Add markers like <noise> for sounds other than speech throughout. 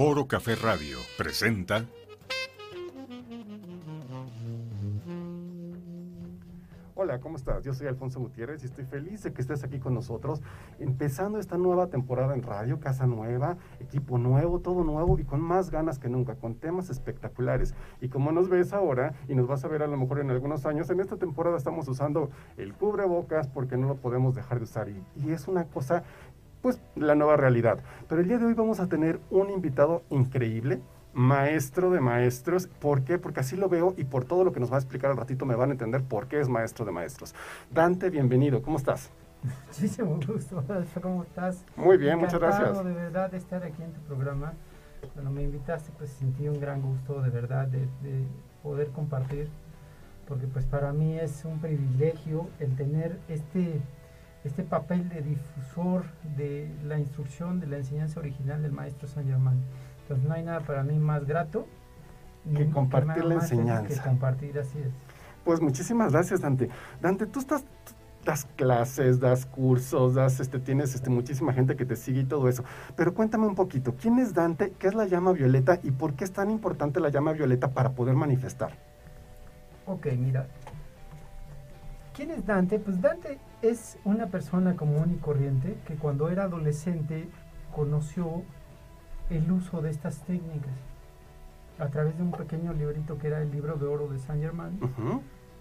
Foro Café Radio presenta Hola, ¿cómo estás? Yo soy Alfonso Gutiérrez y estoy feliz de que estés aquí con nosotros, empezando esta nueva temporada en radio, casa nueva, equipo nuevo, todo nuevo y con más ganas que nunca, con temas espectaculares. Y como nos ves ahora y nos vas a ver a lo mejor en algunos años, en esta temporada estamos usando el cubrebocas porque no lo podemos dejar de usar y, y es una cosa, pues, la nueva realidad. Pero el día de hoy vamos a tener un invitado increíble maestro de maestros. ¿Por qué? Porque así lo veo y por todo lo que nos va a explicar al ratito me van a entender por qué es maestro de maestros. Dante, bienvenido. ¿Cómo estás? Muchísimo gusto, ¿cómo estás? Muy bien, muchas gracias. de verdad de estar aquí en tu programa. Cuando me invitaste, pues sentí un gran gusto de verdad de, de poder compartir, porque pues para mí es un privilegio el tener este, este papel de difusor de la instrucción, de la enseñanza original del maestro San Germán. Entonces no hay nada para mí más grato que compartir la enseñanza. Que compartir, así es. Pues muchísimas gracias, Dante. Dante, tú estás das clases, das cursos, das este tienes este muchísima gente que te sigue y todo eso. Pero cuéntame un poquito, ¿quién es Dante? ¿Qué es la llama violeta y por qué es tan importante la llama violeta para poder manifestar? Ok, mira. ¿Quién es Dante? Pues Dante es una persona común y corriente que cuando era adolescente conoció el uso de estas técnicas a través de un pequeño librito que era el libro de oro de San Germán.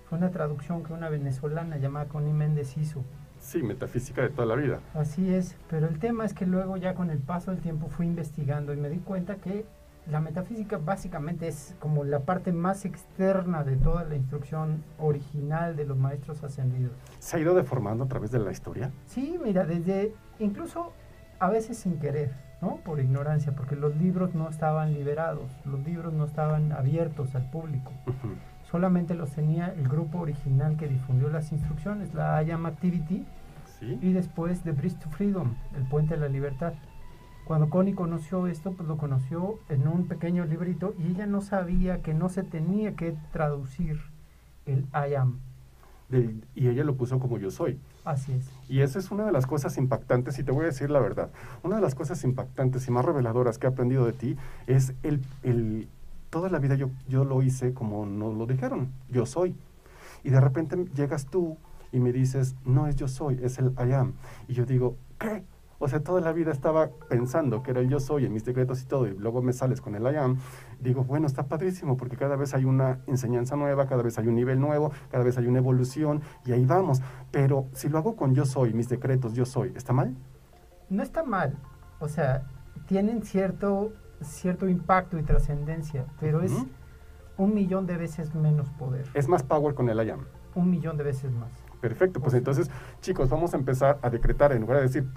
Fue una traducción que una venezolana llamada Connie Méndez hizo. Sí, metafísica de toda la vida. Así es, pero el tema es que luego ya con el paso del tiempo fui investigando y me di cuenta que la metafísica básicamente es como la parte más externa de toda la instrucción original de los maestros ascendidos. ¿Se ha ido deformando a través de la historia? Sí, mira, desde incluso a veces sin querer ¿no? Por ignorancia, porque los libros no estaban liberados, los libros no estaban abiertos al público. Solamente los tenía el grupo original que difundió las instrucciones, la IAM Activity, y después The Bridge to Freedom, el puente de la libertad. Cuando Connie conoció esto, pues lo conoció en un pequeño librito y ella no sabía que no se tenía que traducir el I am. y ella lo puso como yo soy. Así es. Y esa es una de las cosas impactantes, y te voy a decir la verdad, una de las cosas impactantes y más reveladoras que he aprendido de ti es el, el toda la vida yo, yo lo hice como nos lo dijeron, yo soy. Y de repente llegas tú y me dices, no es yo soy, es el I am. Y yo digo, ¿qué? O sea, toda la vida estaba pensando que era el yo soy en mis decretos y todo, y luego me sales con el I am. Digo, bueno, está padrísimo, porque cada vez hay una enseñanza nueva, cada vez hay un nivel nuevo, cada vez hay una evolución, y ahí vamos. Pero si lo hago con yo soy, mis decretos, yo soy, ¿está mal? No está mal. O sea, tienen cierto, cierto impacto y trascendencia, pero es un millón de veces menos poder. Es más power con el I am. Un millón de veces más. Perfecto, pues entonces, chicos, vamos a empezar a decretar en lugar de decir,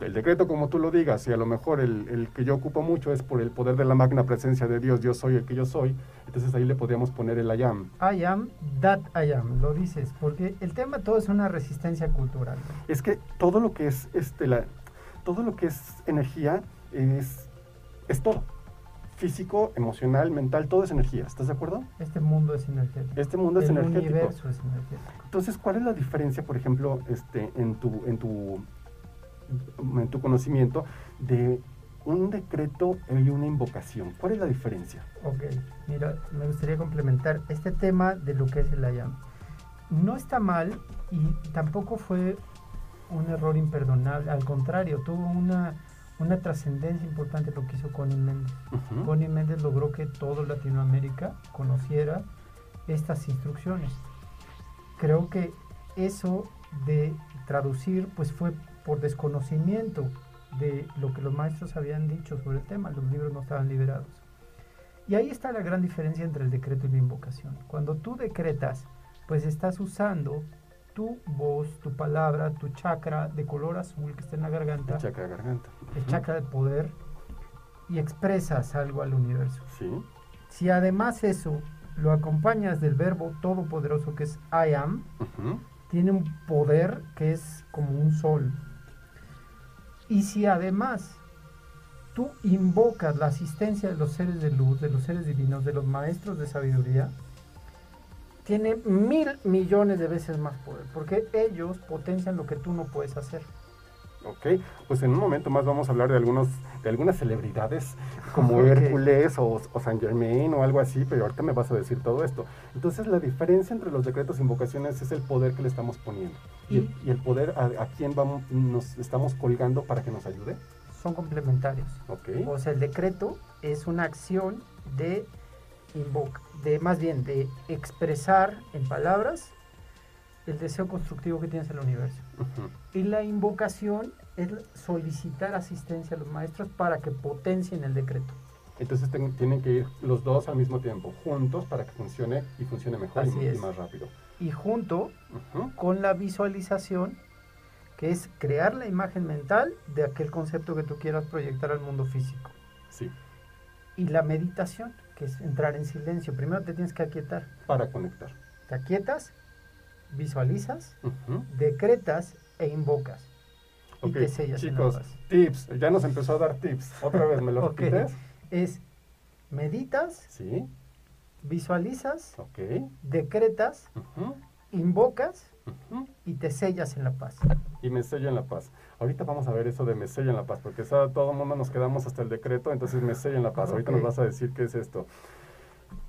el decreto como tú lo digas, y a lo mejor el, que yo ocupo mucho es por el poder de la magna presencia de Dios, yo soy el que yo soy, entonces ahí le podríamos poner el I am. I am, that I am, lo dices, porque el tema todo es una resistencia cultural. Es que todo lo que es, este, la, todo lo que es energía es, es todo. Físico, emocional, mental, todo es energía. ¿Estás de acuerdo? Este mundo es energético. Este mundo es el energético. universo es energético. Entonces, ¿cuál es la diferencia, por ejemplo, este, en tu, en tu en tu conocimiento de un decreto y una invocación. ¿Cuál es la diferencia? Ok, mira, me gustaría complementar este tema de lo que es el ayam. No está mal y tampoco fue un error imperdonable, al contrario, tuvo una, una trascendencia importante lo que hizo Connie Méndez. Connie Méndez logró que todo Latinoamérica conociera estas instrucciones. Creo que eso de traducir pues fue por desconocimiento de lo que los maestros habían dicho sobre el tema, los libros no estaban liberados. Y ahí está la gran diferencia entre el decreto y la invocación. Cuando tú decretas, pues estás usando tu voz, tu palabra, tu chakra de color azul que está en la garganta. El chakra de garganta. El chakra de poder. Y expresas algo al universo. Sí. Si además eso lo acompañas del verbo todopoderoso que es I am, tiene un poder que es como un sol, y si además tú invocas la asistencia de los seres de luz, de los seres divinos, de los maestros de sabiduría, tiene mil millones de veces más poder, porque ellos potencian lo que tú no puedes hacer. Ok, pues en un momento más vamos a hablar de algunos de algunas celebridades como. <laughs> Hércules o, o San Germain o algo así, pero ahorita me vas a decir todo esto. Entonces la diferencia entre los decretos e invocaciones es el poder que le estamos poniendo y, el, y el poder a, a quién vamos, nos estamos colgando para que nos ayude. Son complementarios. Ok, O sea, el decreto es una acción de invoca, de más bien de expresar en palabras el deseo constructivo que tienes en el universo. Y la invocación es solicitar asistencia a los maestros para que potencien el decreto. entonces ten- tienen que ir los dos al mismo tiempo, juntos para que funcione y funcione mejor y, y más rápido. Y junto Ujú. con la visualización, que es crear la imagen mental de aquel concepto que tú quieras proyectar al mundo físico. Sí, Y la meditación, que es entrar en silencio. Primero te tienes que aquietar. para conectar. Te aquietas, visualizas, decretas e invocas. Y Ok, te sellas chicos, tips, ya nos empezó a dar tips. Otra vez, ¿me lo <laughs> Ok. repites? Es meditas, Sí, visualizas, decretas, invocas y te sellas en la paz. Y me sello en la paz. Ahorita vamos a ver eso de me sello en la paz, porque todo el mundo nos quedamos hasta el decreto, entonces me sello en la paz. Ahorita Ok. nos vas a decir qué es esto.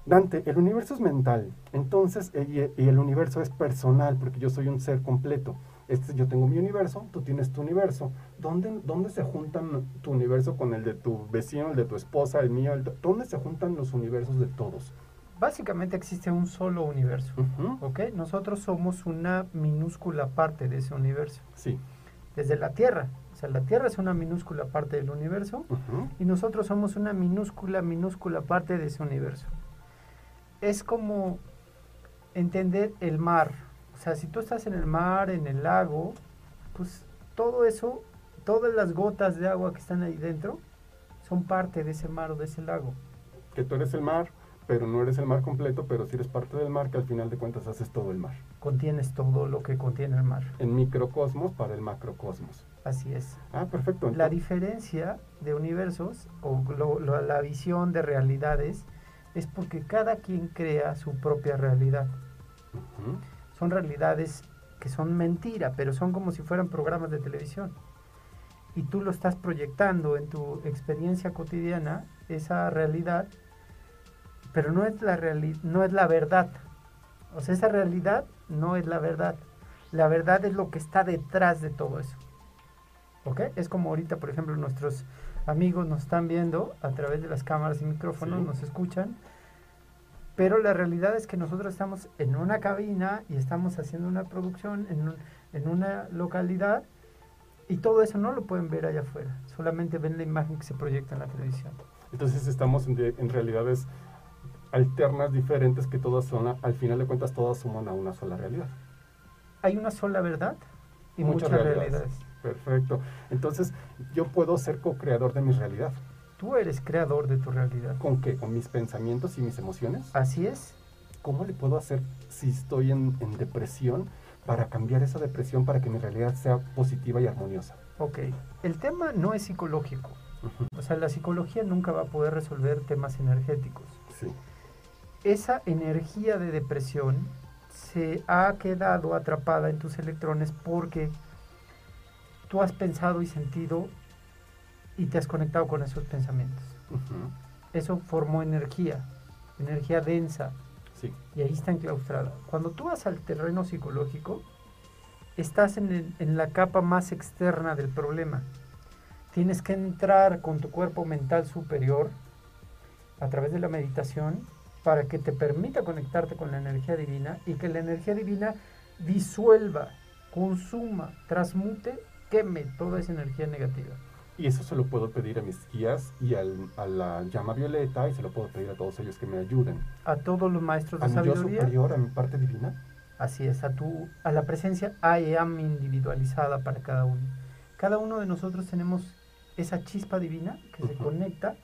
Dante, el universo es mental, entonces, eh, y, y el universo es personal, porque yo soy un ser completo. Este, yo tengo mi universo, tú tienes tu universo. ¿Dónde, ¿Dónde se juntan tu universo con el de tu vecino, el de tu esposa, el mío? el de- ¿Dónde se juntan los universos de todos? Básicamente existe un solo universo. ¿Ok? Nosotros somos una minúscula parte de ese universo. Sí. Desde la Tierra. O sea, la Tierra es una minúscula parte del universo y nosotros somos una minúscula, minúscula parte de ese universo. Es como entender el mar. O sea, si tú estás en el mar, en el lago, pues todo eso, todas las gotas de agua que están ahí dentro, son parte de ese mar o de ese lago. Que tú eres el mar, pero no eres el mar completo, pero sí eres parte del mar, que al final de cuentas haces todo el mar. Contienes todo lo que contiene el mar. En microcosmos para el macrocosmos. Así es. Ah, perfecto. La diferencia de universos o lo- lo- la visión de realidades es porque cada quien crea su propia realidad. Son realidades que son mentira, pero son como si fueran programas de televisión. Y tú lo estás proyectando en tu experiencia cotidiana, esa realidad, pero no es la reali- no es la verdad. O sea, esa realidad no es la verdad. La verdad es lo que está detrás de todo eso. ¿Ok? Es como ahorita, por ejemplo, nuestros amigos nos están viendo a través de las cámaras y micrófonos, Sí. nos escuchan, pero la realidad es que nosotros estamos en una cabina y estamos haciendo una producción en, un- en una localidad y todo eso no lo pueden ver allá afuera, solamente ven la imagen que se proyecta en la televisión. Entonces estamos en, de- en realidades alternas, diferentes, que todas son, a- al final de cuentas, todas suman a una sola realidad. Hay una sola verdad y Muchas muchas, realidades. realidades. Perfecto. Entonces, yo puedo ser co-creador de mi realidad. Tú eres creador de tu realidad. ¿Con qué? ¿Con mis pensamientos y mis emociones? Así es. ¿Cómo le puedo hacer si estoy en, en depresión para cambiar esa depresión para que mi realidad sea positiva y armoniosa? Ok. El tema no es psicológico. O sea, la psicología nunca va a poder resolver temas energéticos. Sí. esa energía de depresión se ha quedado atrapada en tus electrones porque tú has pensado y sentido y te has conectado con esos pensamientos. Eso formó energía, energía densa, Sí. y ahí está enclaustrada. Cuando tú vas al terreno psicológico, estás en, el- en la capa más externa del problema. Tienes que entrar con tu cuerpo mental superior a través de la meditación para que te permita conectarte con la energía divina y que la energía divina disuelva, consuma, transmute, queme toda esa energía negativa. Y eso se lo puedo pedir a mis guías y al- a la llama violeta y se lo puedo pedir a todos ellos que me ayuden. A todos los maestros A de mi yo sabiduría, superior, a mi parte divina. Así es, a, tu, a la presencia I am individualizada para cada uno. Cada uno de nosotros tenemos esa chispa divina que se conecta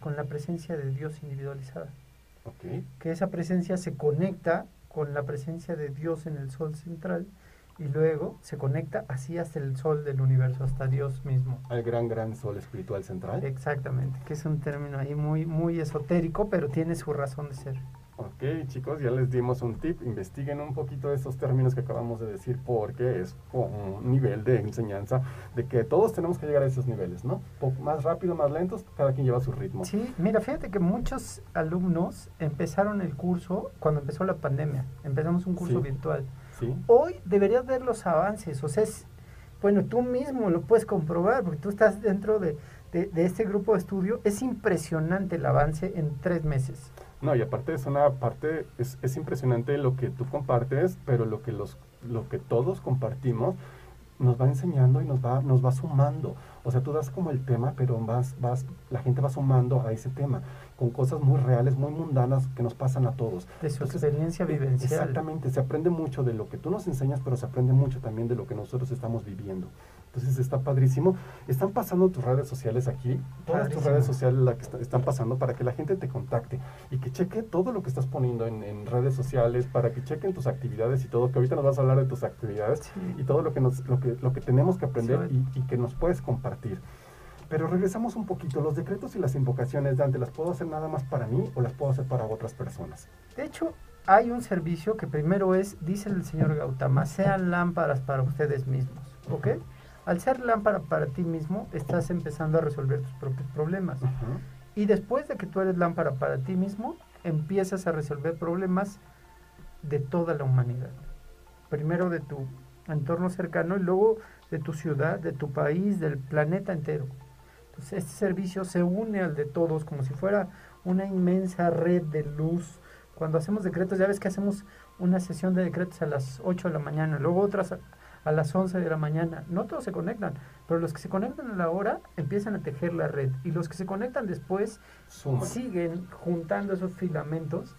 con la presencia de Dios individualizada. Ok. Que esa presencia se conecta con la presencia de Dios en el sol central y luego se conecta así hasta el sol del universo, hasta Dios mismo. Al gran, gran sol espiritual central. Exactamente, que es un término ahí muy, muy esotérico, pero tiene su razón de ser. Ok, chicos, ya les dimos un tip. Investiguen un poquito esos términos que acabamos de decir porque es un nivel de enseñanza de que todos tenemos que llegar a esos niveles, ¿no? más rápido, más lentos, cada quien lleva su ritmo. Sí, mira, fíjate que muchos alumnos empezaron el curso cuando empezó la pandemia. Empezamos un curso virtual. Sí. Hoy deberías ver los avances, o sea, es, bueno, tú mismo lo puedes comprobar porque tú estás dentro de, de este grupo de estudio. Es impresionante el avance en tres meses. No, y aparte es una parte, es, es impresionante lo que tú compartes, pero lo que, los, lo que todos compartimos nos va enseñando y nos va, nos va sumando. O sea, tú das como el tema, pero vas, vas, la gente va sumando a ese tema con cosas muy reales, muy mundanas que nos pasan a todos. De su experiencia eh, vivencial. Exactamente, se aprende mucho de lo que tú nos enseñas, pero se aprende mucho también de lo que nosotros estamos viviendo. Entonces está padrísimo. Están pasando tus redes sociales aquí, todas tus redes sociales la que están pasando para que la gente te contacte y que cheque todo lo que estás poniendo en, redes sociales, para que chequen tus actividades y todo, que ahorita nos vas a hablar de tus actividades y todo lo que, nos, lo que, lo que tenemos que aprender y, y, que nos puedes compartir. Pero regresamos un poquito, los decretos y las invocaciones, Dante, ¿las puedo hacer nada más para mí o las puedo hacer para otras personas? De hecho, hay un servicio que primero es, dice el señor Gautama, sean lámparas para ustedes mismos, ¿ok? Al ser lámpara para ti mismo, estás empezando a resolver tus propios problemas. Y después de que tú eres lámpara para ti mismo, empiezas a resolver problemas de toda la humanidad. Primero de tu entorno cercano y luego de tu ciudad, de tu país, del planeta entero. Entonces este servicio se une al de todos como si fuera una inmensa red de luz. Cuando hacemos decretos, ya ves que hacemos una sesión de decretos a las 8 de la mañana, luego otras a las 11 de la mañana. No todos se conectan, pero los que se conectan a la hora empiezan a tejer la red y los que se conectan después siguen juntando esos filamentos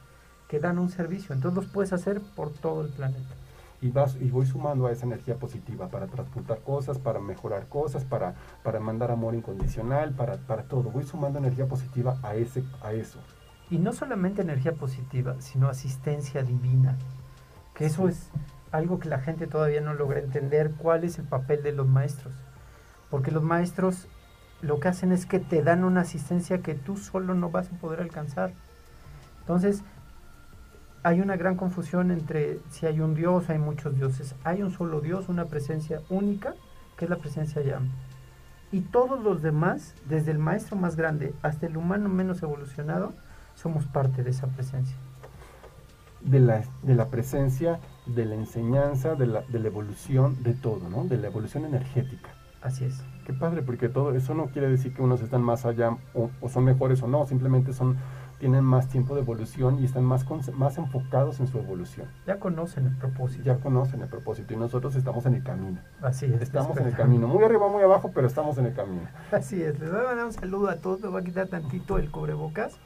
que dan un servicio. Entonces los puedes hacer por todo el planeta. Y, vas, y voy sumando a esa energía positiva para transportar cosas, para mejorar cosas, para, para mandar amor incondicional, para, para todo. Voy sumando energía positiva a, ese, a eso. Y no solamente energía positiva, sino asistencia divina. Que eso es algo que la gente todavía no logra entender, cuál es el papel de los maestros. Porque los maestros lo que hacen es que te dan una asistencia que tú solo no vas a poder alcanzar. Entonces, hay una gran confusión entre si hay un Dios, hay muchos dioses. Hay un solo Dios, una presencia única, que es la presencia llama. Y todos los demás, desde el maestro más grande hasta el humano menos evolucionado, somos parte de esa presencia. De la, de la presencia de la enseñanza, de la, de la evolución, de todo, ¿no? De la evolución energética. Así es. Qué padre, porque todo eso no quiere decir que unos están más allá o, son mejores o no, simplemente son tienen más tiempo de evolución y están más, más enfocados en su evolución. Ya conocen el propósito. Ya conocen el propósito y nosotros estamos en el camino. Así es. Estamos en el camino. Muy arriba, muy abajo, pero estamos en el camino. <laughs> Así es. Les voy a mandar un saludo a todos. Me voy a quitar tantito el cubrebocas.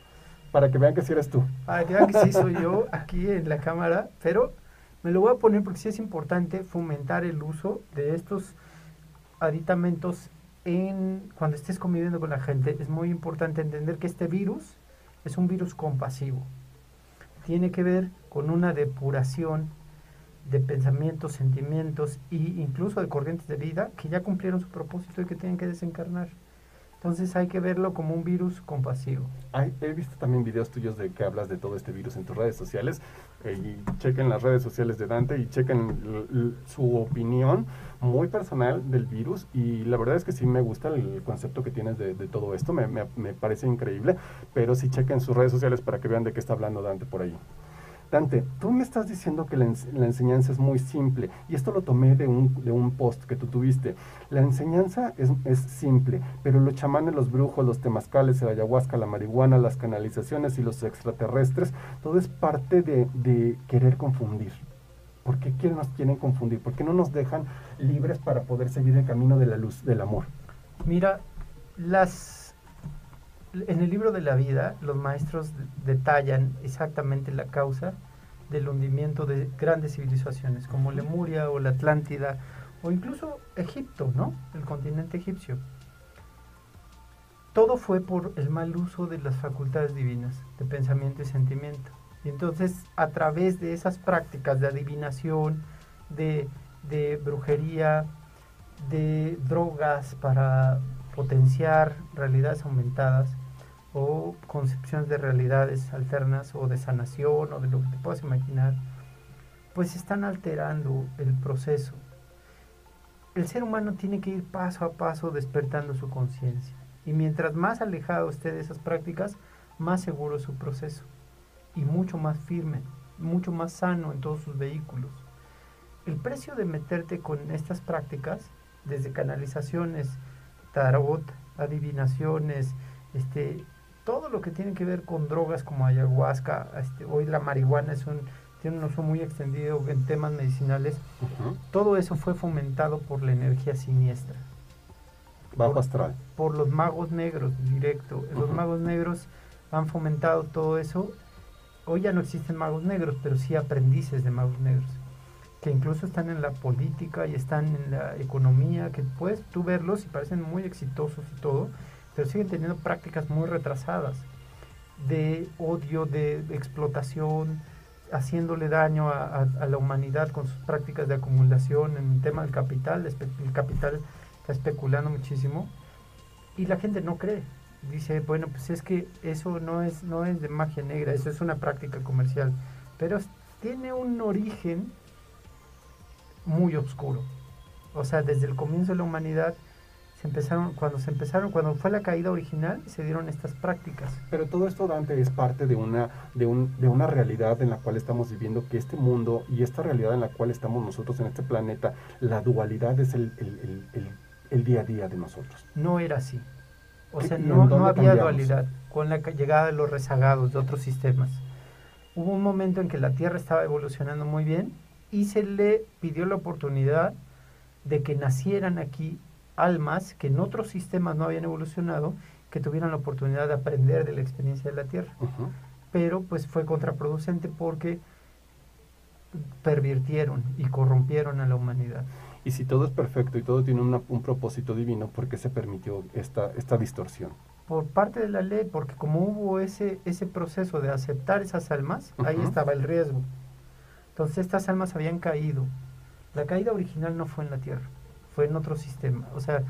Para que vean que sí eres tú. Para que vean que sí soy yo <laughs> aquí en la cámara. Pero me lo voy a poner porque sí es importante fomentar el uso de estos aditamentos en cuando estés conviviendo con la gente. Es muy importante entender que este virus es un virus compasivo. Tiene que ver con una depuración de pensamientos, sentimientos e incluso de corrientes de vida que ya cumplieron su propósito y que tienen que desencarnar. Entonces hay que verlo como un virus compasivo. he visto también videos tuyos de que hablas de todo este virus en tus redes sociales y chequen las redes sociales de Dante y chequen su opinión muy personal del virus y la verdad es que sí me gusta el concepto que tienes de, todo esto, me, me, parece increíble, pero sí chequen sus redes sociales para que vean de qué está hablando Dante por ahí. Tú me estás diciendo que la, enseñanza es muy simple y esto lo tomé de un, de un post que tú tuviste. La enseñanza es, es, simple, pero los chamanes, los brujos, los temazcales, el ayahuasca, la marihuana, las canalizaciones y los extraterrestres, todo es parte de, de querer confundir. ¿Por qué nos quieren confundir? ¿Por qué no nos dejan libres para poder seguir el camino de la luz, del amor? Mira, las en el libro de la vida, los maestros detallan exactamente la causa del hundimiento de grandes civilizaciones como Lemuria o la Atlántida o incluso Egipto, ¿no? El continente egipcio. Todo fue por el mal uso de las facultades divinas, de pensamiento y sentimiento. Y entonces, a través de esas prácticas de adivinación, de, brujería, de drogas para potenciar realidades aumentadas, o concepciones de realidades alternas o de sanación o de lo que te puedas imaginar, pues están alterando el proceso. El ser humano tiene que ir paso a paso despertando su conciencia. Y mientras más alejado esté de esas prácticas, más seguro es su proceso. Y mucho más firme, mucho más sano en todos sus vehículos. El precio de meterte con estas prácticas, desde canalizaciones, tarot, adivinaciones, este, todo lo que tiene que ver con drogas como ayahuasca, este, hoy la marihuana es un, tiene un uso muy extendido en temas medicinales, todo eso fue fomentado por la energía siniestra. Bajo astral. Por los magos negros, directo. Los magos negros han fomentado todo eso. Hoy ya no existen magos negros, pero sí aprendices de magos negros, que incluso están en la política y están en la economía, que puedes tú verlos y parecen muy exitosos y todo, pero siguen teniendo prácticas muy retrasadas de odio, de, explotación, haciéndole daño a, la humanidad con sus prácticas de acumulación en el tema del capital. El capital está especulando muchísimo y la gente no cree. Dice, bueno, pues es que eso no es, no es de magia negra, eso es una práctica comercial, pero tiene un origen muy oscuro. O sea, desde el comienzo de la humanidad empezaron, cuando se empezaron, cuando fue la caída original, se dieron estas prácticas. Pero todo esto, Dante, es parte de una, de, un, de una realidad en la cual estamos viviendo, que este mundo y esta realidad en la cual estamos nosotros en este planeta, la dualidad es el, el, día a día de nosotros. No era así. O sea, no, no había dualidad con la llegada de los rezagados de otros sistemas. Hubo un momento en que la Tierra estaba evolucionando muy bien y se le pidió la oportunidad de que nacieran aquí almas que en otros sistemas no habían evolucionado, que tuvieran la oportunidad de aprender de la experiencia de la Tierra. Pero pues fue contraproducente porque pervirtieron y corrompieron a la humanidad. Y si todo es perfecto y todo tiene un propósito divino, ¿por qué se permitió esta, esta distorsión? Por parte de la ley, porque como hubo ese, ese proceso de aceptar esas almas, ahí estaba el riesgo. Entonces estas almas habían caído. La caída original no fue en la Tierra fue en otro sistema. O sea,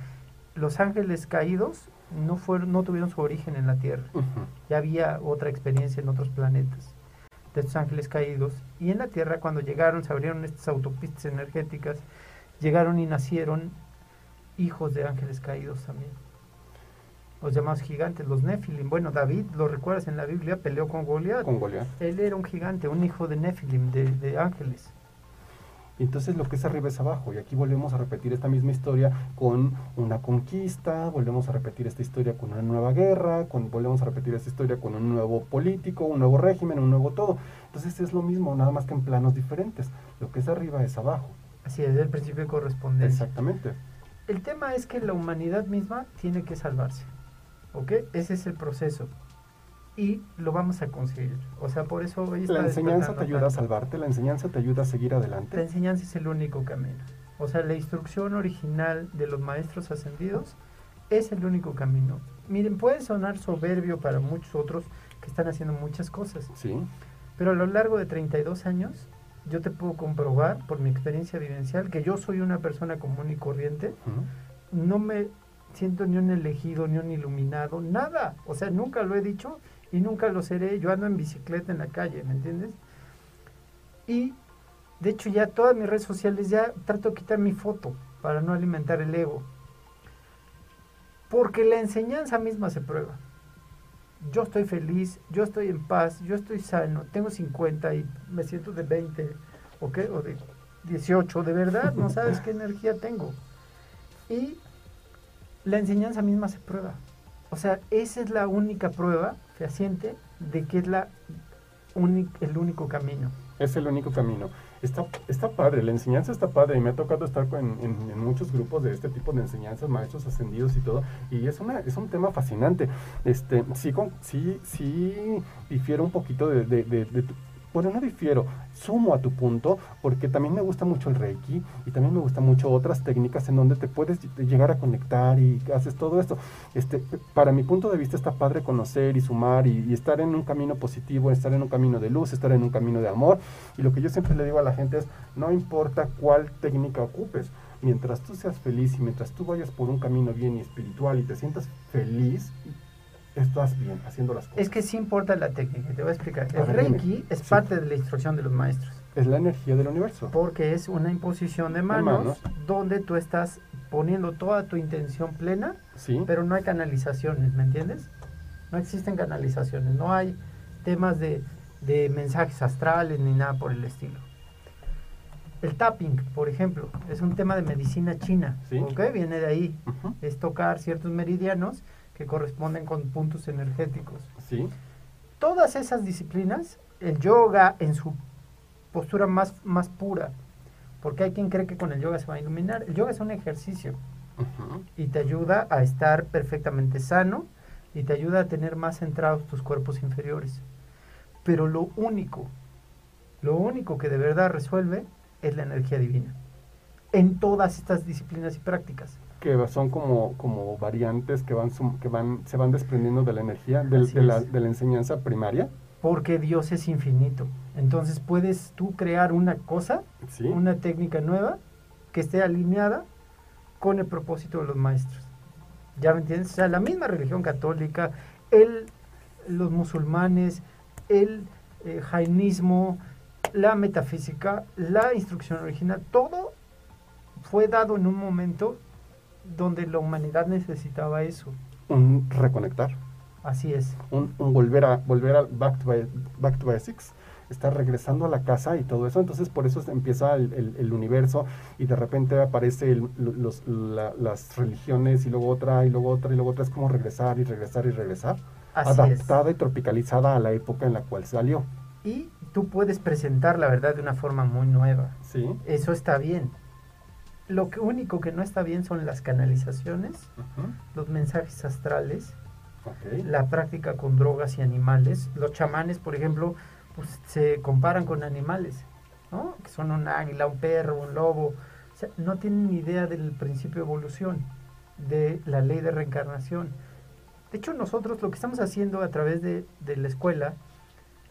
los ángeles caídos no, fueron, no tuvieron su origen en la Tierra. Ya había otra experiencia en otros planetas de estos ángeles caídos. Y en la Tierra, cuando llegaron, se abrieron estas autopistas energéticas, llegaron y nacieron hijos de ángeles caídos también. Los llamados gigantes, los Nephilim. Bueno, David, lo recuerdas en la Biblia, peleó con Goliat. Con Goliat. Él era un gigante, un hijo de Nephilim, de, de ángeles. Entonces lo que es arriba es abajo. Y aquí volvemos a repetir esta misma historia con una conquista, volvemos a repetir esta historia con una nueva guerra, con, volvemos a repetir esta historia con un nuevo político, un nuevo régimen, un nuevo todo. Entonces es lo mismo, nada más que en planos diferentes. Lo que es arriba es abajo. Así es, el principio de correspondencia. Exactamente. El tema es que la humanidad misma tiene que salvarse. ¿Ok? Ese es el proceso y lo vamos a conseguir. O sea, por eso hoy La enseñanza te ayuda a salvarte, la enseñanza te ayuda a seguir adelante. La enseñanza es el único camino. O sea, la instrucción original de los maestros ascendidos es el único camino. Miren, puede sonar soberbio para muchos otros que están haciendo muchas cosas. Sí. Pero a lo largo de 32 años, yo te puedo comprobar por mi experiencia vivencial que yo soy una persona común y corriente. No me siento ni un elegido, ni un iluminado, nada. O sea, nunca lo he dicho y nunca lo seré. Yo ando en bicicleta en la calle, ¿me entiendes? Y de hecho ya todas mis redes sociales ya trato de quitar mi foto para no alimentar el ego. Porque la enseñanza misma se prueba. Yo estoy feliz, yo estoy en paz, yo estoy sano, tengo 50 y me siento de 20 o de 18, de verdad, no <laughs> sabes qué energía tengo. Y la enseñanza misma se prueba. O sea, esa es la única prueba fehaciente de que es la el único camino. Es el único camino. Está, está padre, la enseñanza está padre y me ha tocado estar en, muchos grupos de este tipo de enseñanzas, maestros ascendidos y todo, y es, una, es un tema fascinante. Este, sí, con, sí, sí difiero un poquito de, de, de, de bueno, no difiero, sumo a tu punto, porque también me gusta mucho el Reiki y también me gusta mucho otras técnicas en donde te puedes llegar a conectar y haces todo esto. Este, para mi punto de vista está padre conocer y sumar y, estar en un camino positivo, estar en un camino de luz, estar en un camino de amor. Y lo que yo siempre le digo a la gente es, no importa cuál técnica ocupes, mientras tú seas feliz y mientras tú vayas por un camino bien y espiritual y te sientas feliz, estás bien haciendo las cosas. Es que sí importa la técnica, te voy a explicar. A El dime. Reiki es Sí. parte de la instrucción de los maestros, Es la energía del universo. porque es una imposición de manos, manos. donde tú estás poniendo toda tu intención plena, Sí. pero no hay canalizaciones, ¿me entiendes? No existen canalizaciones, no hay temas de, de mensajes astrales ni nada por el estilo. El tapping, por ejemplo, es un tema de medicina china, Sí. ¿ok? Viene de ahí. Es tocar ciertos meridianos que corresponden con puntos energéticos. Sí. Todas esas disciplinas, el yoga en su postura más, más pura, porque hay quien cree que con el yoga se va a iluminar. El yoga es un ejercicio y te ayuda a estar perfectamente sano y te ayuda a tener más centrados tus cuerpos inferiores. Pero lo único, lo único que de verdad resuelve es la energía divina. En todas estas disciplinas y prácticas. Que son como, como variantes que van, que van se van desprendiendo de la energía, del- de, la, de la enseñanza primaria. Porque Dios es infinito. Entonces puedes tú crear una cosa Sí. una técnica nueva que esté alineada con el propósito de los maestros. ¿Ya me entiendes? O sea, la misma religión católica, el, los musulmanes, el eh, jainismo, la metafísica, la instrucción original, todo fue dado en un momento donde la humanidad necesitaba eso. Un reconectar. Así es. un, un volver a volver a back to, ba- back to basics estar regresando a la casa y todo eso entonces por eso empieza el, el- el universo y de repente aparece el- lo- los- la- las religiones y luego otra y luego otra y luego otra es como regresar y regresar y regresar Así es. adaptada y tropicalizada a la época en la cual salió Y tú puedes presentar la verdad de una forma muy nueva. sí Eso está bien. Lo que único que no está bien son las canalizaciones, los mensajes astrales, la práctica con drogas y animales. Los chamanes, por ejemplo, pues se comparan con animales, ¿no? Que son un águila, un perro, un lobo. O sea, no tienen ni idea del principio de evolución, de la ley de reencarnación. De hecho, nosotros lo que estamos haciendo a través de, de la escuela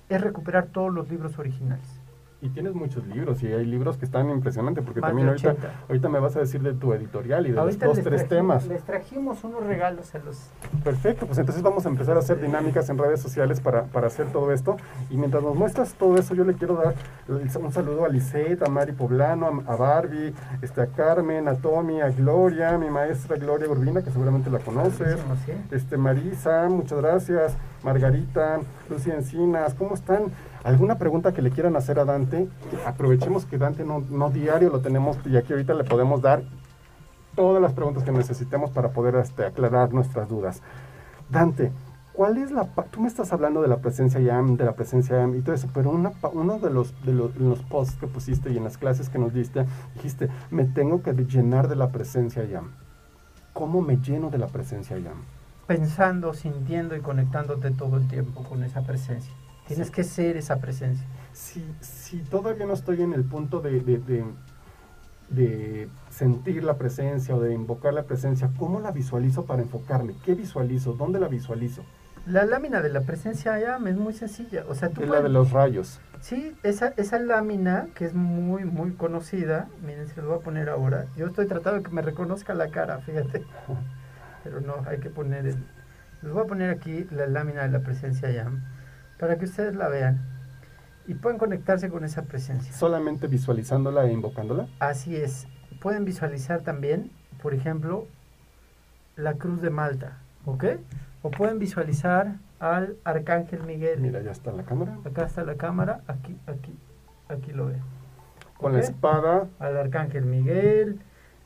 es recuperar todos los libros originales. Y tienes muchos libros y hay libros que están impresionantes porque Más también ahorita 80. ahorita me vas a decir de tu editorial y de Ahorita los dos tres temas Les trajimos unos regalos a los Perfecto, pues entonces vamos a empezar a hacer dinámicas en redes sociales para, para hacer todo esto. Y mientras nos muestras todo eso, yo le quiero dar un saludo a Lisette, a Mari Poblano, a, Barbie, este, a Carmen, a Tommy, a Gloria, mi maestra Gloria Urbina, que seguramente la conoces. Este, Marisa, muchas gracias. Margarita, Lucía Encinas, ¿cómo están? ¿Alguna pregunta que le quieran hacer a Dante? Aprovechemos que Dante no, no diario lo tenemos y aquí ahorita le podemos dar todas las preguntas que necesitemos para poder este, aclarar nuestras dudas. Dante, ¿cuál es la... Tú me estás hablando de la presencia YAM, de la presencia YAM y todo eso, pero una, uno de los, de los, los posts que pusiste y en las clases que nos diste, dijiste, me tengo que llenar de la presencia YAM. ¿Cómo me lleno de la presencia YAM? Pensando, sintiendo y conectándote todo el tiempo con esa presencia. Tienes Sí. que ser esa presencia. Si, si todavía no estoy en el punto de, de, de- de sentir la presencia o de invocar la presencia, ¿cómo la visualizo para enfocarme? ¿Qué visualizo? ¿Dónde la visualizo? La lámina de la presencia YAM es muy sencilla. O sea, tú Es la de los rayos. Sí, esa, esa lámina que es muy, muy conocida, miren, se los voy a poner ahora. Yo estoy tratando de que me reconozca la cara, fíjate. <laughs> Pero no, hay que poner el... Les voy a poner aquí la lámina de la presencia YAM para que ustedes la vean y puedan conectarse con esa presencia. Solamente visualizándola e invocándola. Así es. Pueden visualizar también, por ejemplo, la cruz de Malta, ¿ok? O pueden visualizar al arcángel Miguel. Mira, ya está la cámara. Acá está la cámara, aquí, aquí, aquí lo ven. Con la espada, Al arcángel Miguel,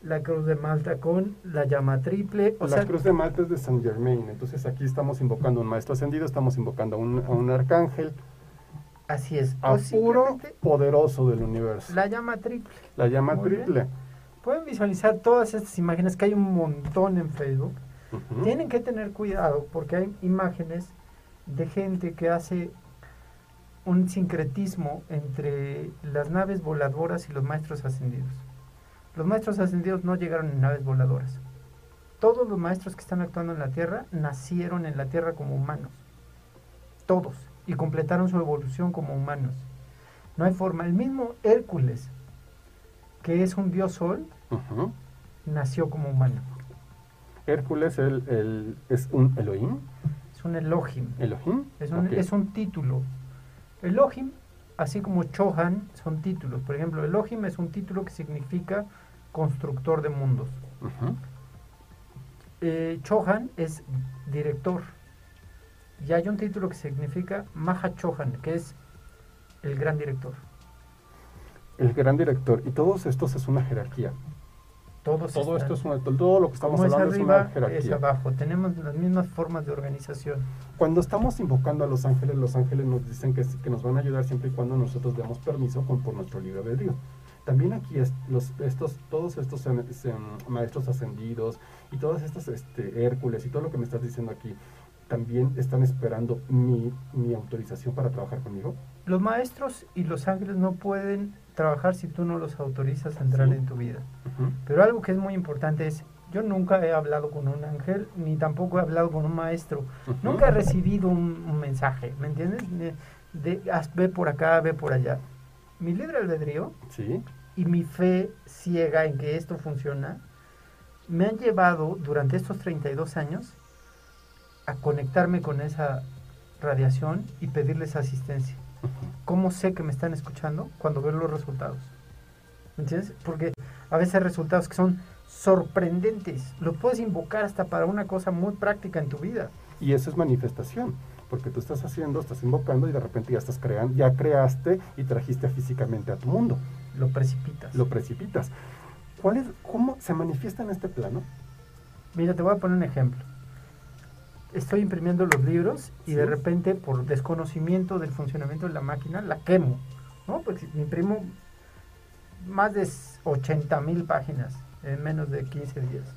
la cruz de Malta con la llama triple. O la sea, cruz de Malta es de Saint Germain. Entonces aquí estamos invocando a un maestro ascendido, estamos invocando a un, a un arcángel, así es. a puro poderoso del universo. la llama triple. La llama Muy bien. triple. Pueden visualizar todas estas imágenes, que hay un montón en Facebook. Tienen que tener cuidado porque hay imágenes de gente que hace un sincretismo entre las naves voladoras y los maestros ascendidos. Los maestros ascendidos no llegaron en naves voladoras. Todos los maestros que están actuando en la Tierra nacieron en la Tierra como humanos. Todos. Y completaron su evolución como humanos. No hay forma. El mismo Hércules, que es un dios sol, nació como humano. Hércules el, el- es un Elohim. Es un Elohim. ¿Elohim? Es un, es un título. Elohim, así como Chohan, son títulos. Por ejemplo, Elohim es un título que significa constructor de mundos. Eh, Chohan es director. Y hay un título que significa Maha Chohan, que es el gran director. El gran director. Y todos estos es una jerarquía. Todos Todo están- esto es una, todo lo que estamos como hablando es arriba, una jerarquía. es abajo. Tenemos las mismas formas de organización. Cuando estamos invocando a los ángeles, los ángeles nos dicen que, que nos van a ayudar siempre y cuando nosotros demos permiso con, por nuestro libre albedrío. También aquí es, los, estos, todos estos em, em, maestros ascendidos y todos estos este, Hércules y todo lo que me estás diciendo aquí, también están esperando mi, mi autorización para trabajar conmigo. Los maestros y los ángeles no pueden trabajar si tú no los autorizas a entrar Sí. en tu vida. Pero algo que es muy importante es, yo nunca he hablado con un ángel, ni tampoco he hablado con un maestro. Nunca he recibido un, un mensaje, ¿me entiendes? De, de, "Haz- ve por acá, ve por allá. Mi libre albedrío Sí, y mi fe ciega en que esto funciona me han llevado durante estos 32 años a conectarme con esa radiación y pedirles asistencia. ¿Cómo sé que me están escuchando? Cuando veo los resultados. ¿Me entiendes? Porque a veces hay resultados que son sorprendentes. Los puedes invocar hasta para una cosa muy práctica en tu vida. Y eso es manifestación, porque tú estás haciendo, estás invocando y de repente ya estás creando, ya creaste y trajiste físicamente a tu mundo. Lo precipitas. Lo precipitas. ¿Cuál es, ¿Cómo se manifiesta en este plano? Mira, te voy a poner un ejemplo. Estoy imprimiendo los libros y de repente, por desconocimiento del funcionamiento de la máquina, la quemo. ¿no? Porque imprimo más de 80 mil páginas en menos de 15 días.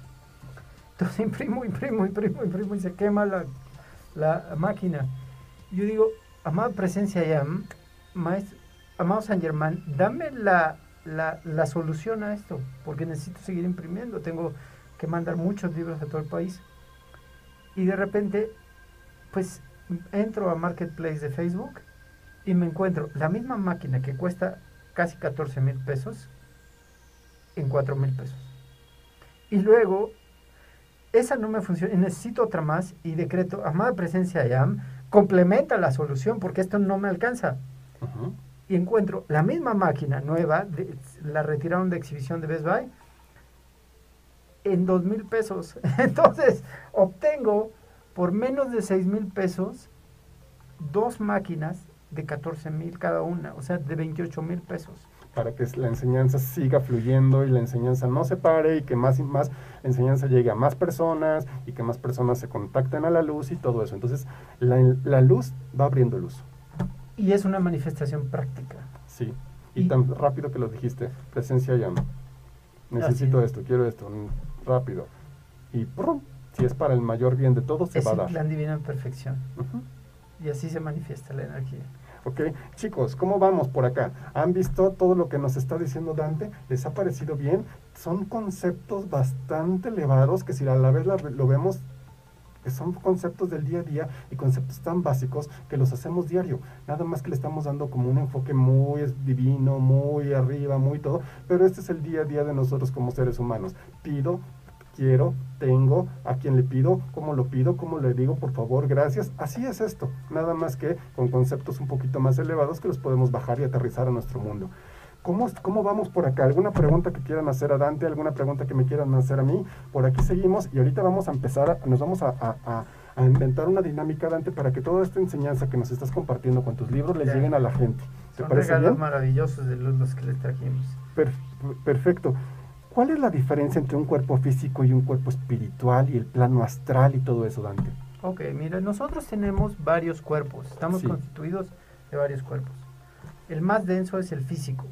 Entonces <laughs> imprimo, imprimo, imprimo, imprimo y se quema la, la máquina. Yo digo, amada presencia Yam, maestro, amado San Germán, dame la, la, la solución a esto, porque necesito seguir imprimiendo, tengo que mandar muchos libros a todo el país. Y de repente, pues entro a Marketplace de Facebook y me encuentro la misma máquina que cuesta casi 14 mil pesos en 4 mil pesos. Y luego, esa no me funciona, y necesito otra más y decreto, amada presencia YAM, complementa la solución porque esto no me alcanza. Y encuentro la misma máquina nueva, la retiraron de exhibición de Best Buy, en 2 mil pesos. <laughs> Entonces, obtengo por menos de 6 mil pesos dos máquinas de 14 mil cada una, o sea, de 28 mil pesos. Para que la enseñanza siga fluyendo y la enseñanza no se pare y que más y más enseñanza llegue a más personas y que más personas se contacten a la luz y todo eso. Entonces, la, la luz va abriendo luz. Y es una manifestación práctica. Sí. Y, Y- tan rápido que lo dijiste, presencia llama. Necesito es. esto, quiero esto, rápido. Y ¡prum! si es para el mayor bien de todos, se Es va a dar. plan divino en perfección. Y así se manifiesta la energía. Ok, chicos, ¿cómo vamos por acá? ¿Han visto todo lo que nos está diciendo Dante? ¿Les ha parecido bien? Son conceptos bastante elevados que si a la vez la- lo vemos, son conceptos del día a día y conceptos tan básicos que los hacemos diario. Nada más que le estamos dando como un enfoque muy divino, muy arriba, muy todo, pero este es el día a día de nosotros como seres humanos. Pido, quiero, tengo, a quién le pido, cómo lo pido, cómo le digo, por favor, gracias. Así es esto, nada más que con conceptos un poquito más elevados que los podemos bajar y aterrizar a nuestro mundo. ¿Cómo, ¿Cómo vamos por acá? ¿Alguna pregunta que quieran hacer a Dante? ¿Alguna pregunta que me quieran hacer a mí? Por aquí seguimos y ahorita vamos a empezar, a- nos vamos a, a- a- a inventar una dinámica, Dante, para que toda esta enseñanza que nos estás compartiendo con tus libros les Ya. lleguen a la gente. ¿Te Son parece regalos bien? maravillosos de luz los que les trajimos. Per- perfecto. ¿Cuál es la diferencia entre un cuerpo físico y un cuerpo espiritual y el plano astral y todo eso, Dante? Ok, mira, nosotros tenemos varios cuerpos, estamos Sí. constituidos de varios cuerpos. El más denso es el físico.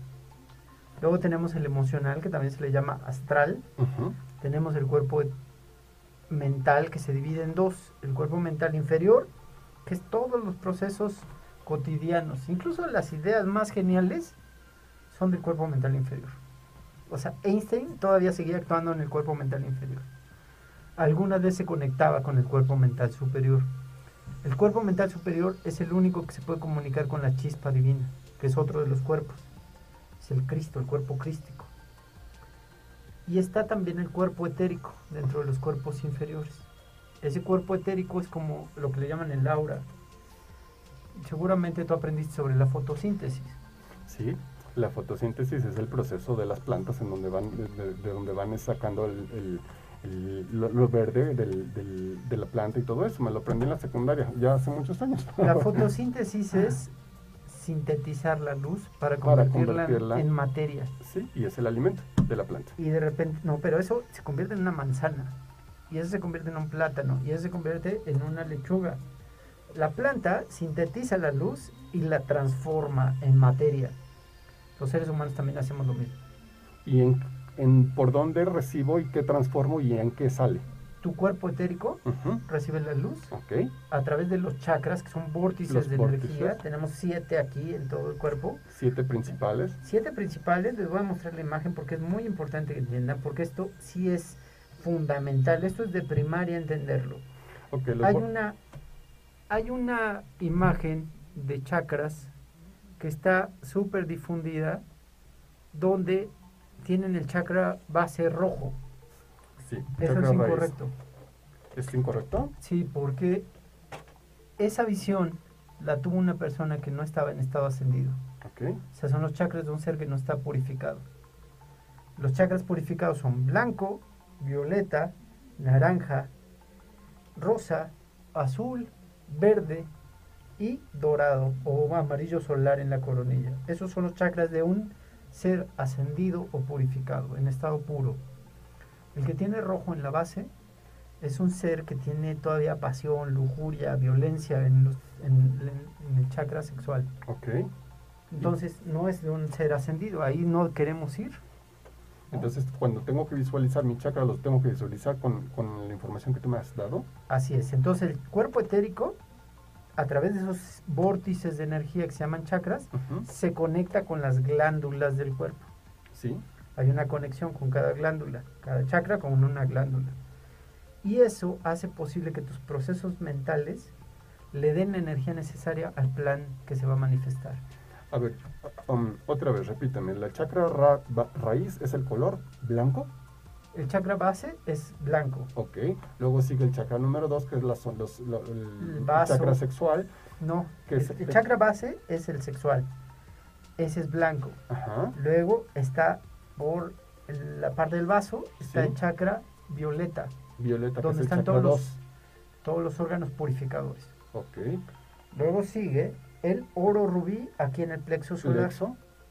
Luego tenemos el emocional, que también se le llama astral. Tenemos el cuerpo mental, que se divide en dos. El cuerpo mental inferior, que es todos los procesos cotidianos. Incluso las ideas más geniales son del cuerpo mental inferior. O sea, Einstein todavía seguía actuando en el cuerpo mental inferior. Algunas veces se conectaba con el cuerpo mental superior. El cuerpo mental superior es el único que se puede comunicar con la chispa divina, que es otro de los cuerpos. Es el Cristo, el cuerpo crístico. Y está también el cuerpo etérico dentro de los cuerpos inferiores. ese cuerpo etérico es como lo que le llaman el aura. Seguramente tú aprendiste sobre la fotosíntesis. Sí, la fotosíntesis es el proceso de las plantas en donde van, de, de donde van sacando el, el, el, lo, lo, verde del, del, de la planta y todo eso. Me lo aprendí en la secundaria, ya hace muchos años. La <laughs> fotosíntesis es sintetizar la luz para convertirla, para convertirla, en materia. Sí, y es el alimento de la planta. Y de repente, no, pero eso se convierte en una manzana, y eso se convierte en un plátano, y eso se convierte en una lechuga. La planta sintetiza la luz y la transforma en materia. Los seres humanos también hacemos lo mismo. ¿Y en, en por dónde recibo y qué transformo y en qué sale? Tu cuerpo etérico uh -huh. recibe la luz okay. a través de los chakras, que son vórtices los de vórtices. energía. Tenemos siete aquí en todo el cuerpo. Siete principales. Siete principales. Les voy a mostrar la imagen porque es muy importante que entiendan, porque esto sí es fundamental. Esto es de primaria entenderlo. Okay, hay, una, hay una imagen de chakras que está súper difundida donde tienen el chakra base rojo. Sí, Eso es incorrecto. ¿Es incorrecto? Sí, porque esa visión la tuvo una persona que no estaba en estado ascendido. Okay. O sea, son los chakras de un ser que no está purificado. Los chakras purificados son blanco, violeta, naranja, rosa, azul, verde y dorado o amarillo solar en la coronilla. Esos son los chakras de un ser ascendido o purificado, en estado puro. El que tiene rojo en la base es un ser que tiene todavía pasión, lujuria, violencia en, los, en, en el chakra sexual. Ok. Entonces no es de un ser ascendido, ahí no queremos ir. Entonces cuando tengo que visualizar mi chakra, los tengo que visualizar con, con la información que tú me has dado. Así es, entonces el cuerpo etérico, a través de esos vórtices de energía que se llaman chakras, Uh -huh. se conecta con las glándulas del cuerpo. Sí. Hay una conexión con cada glándula, cada chakra con una glándula. Y eso hace posible que tus procesos mentales le den la energía necesaria al plan que se va a manifestar. A ver, um, otra vez, repítame. ¿La chakra ra raíz es el color blanco? El chakra base es blanco. Ok. Luego sigue el chakra número 2, que es la, los, el, chakra sexual. No, que el, es- el chakra base es el sexual. Ese es blanco. Ajá. Luego está por el- la parte del vaso, está Sí. el chakra violeta, Violeta, que donde es el están chakra todos 2. los, todos los órganos purificadores. Ok. Luego sigue el oro rubí aquí en el plexo solar,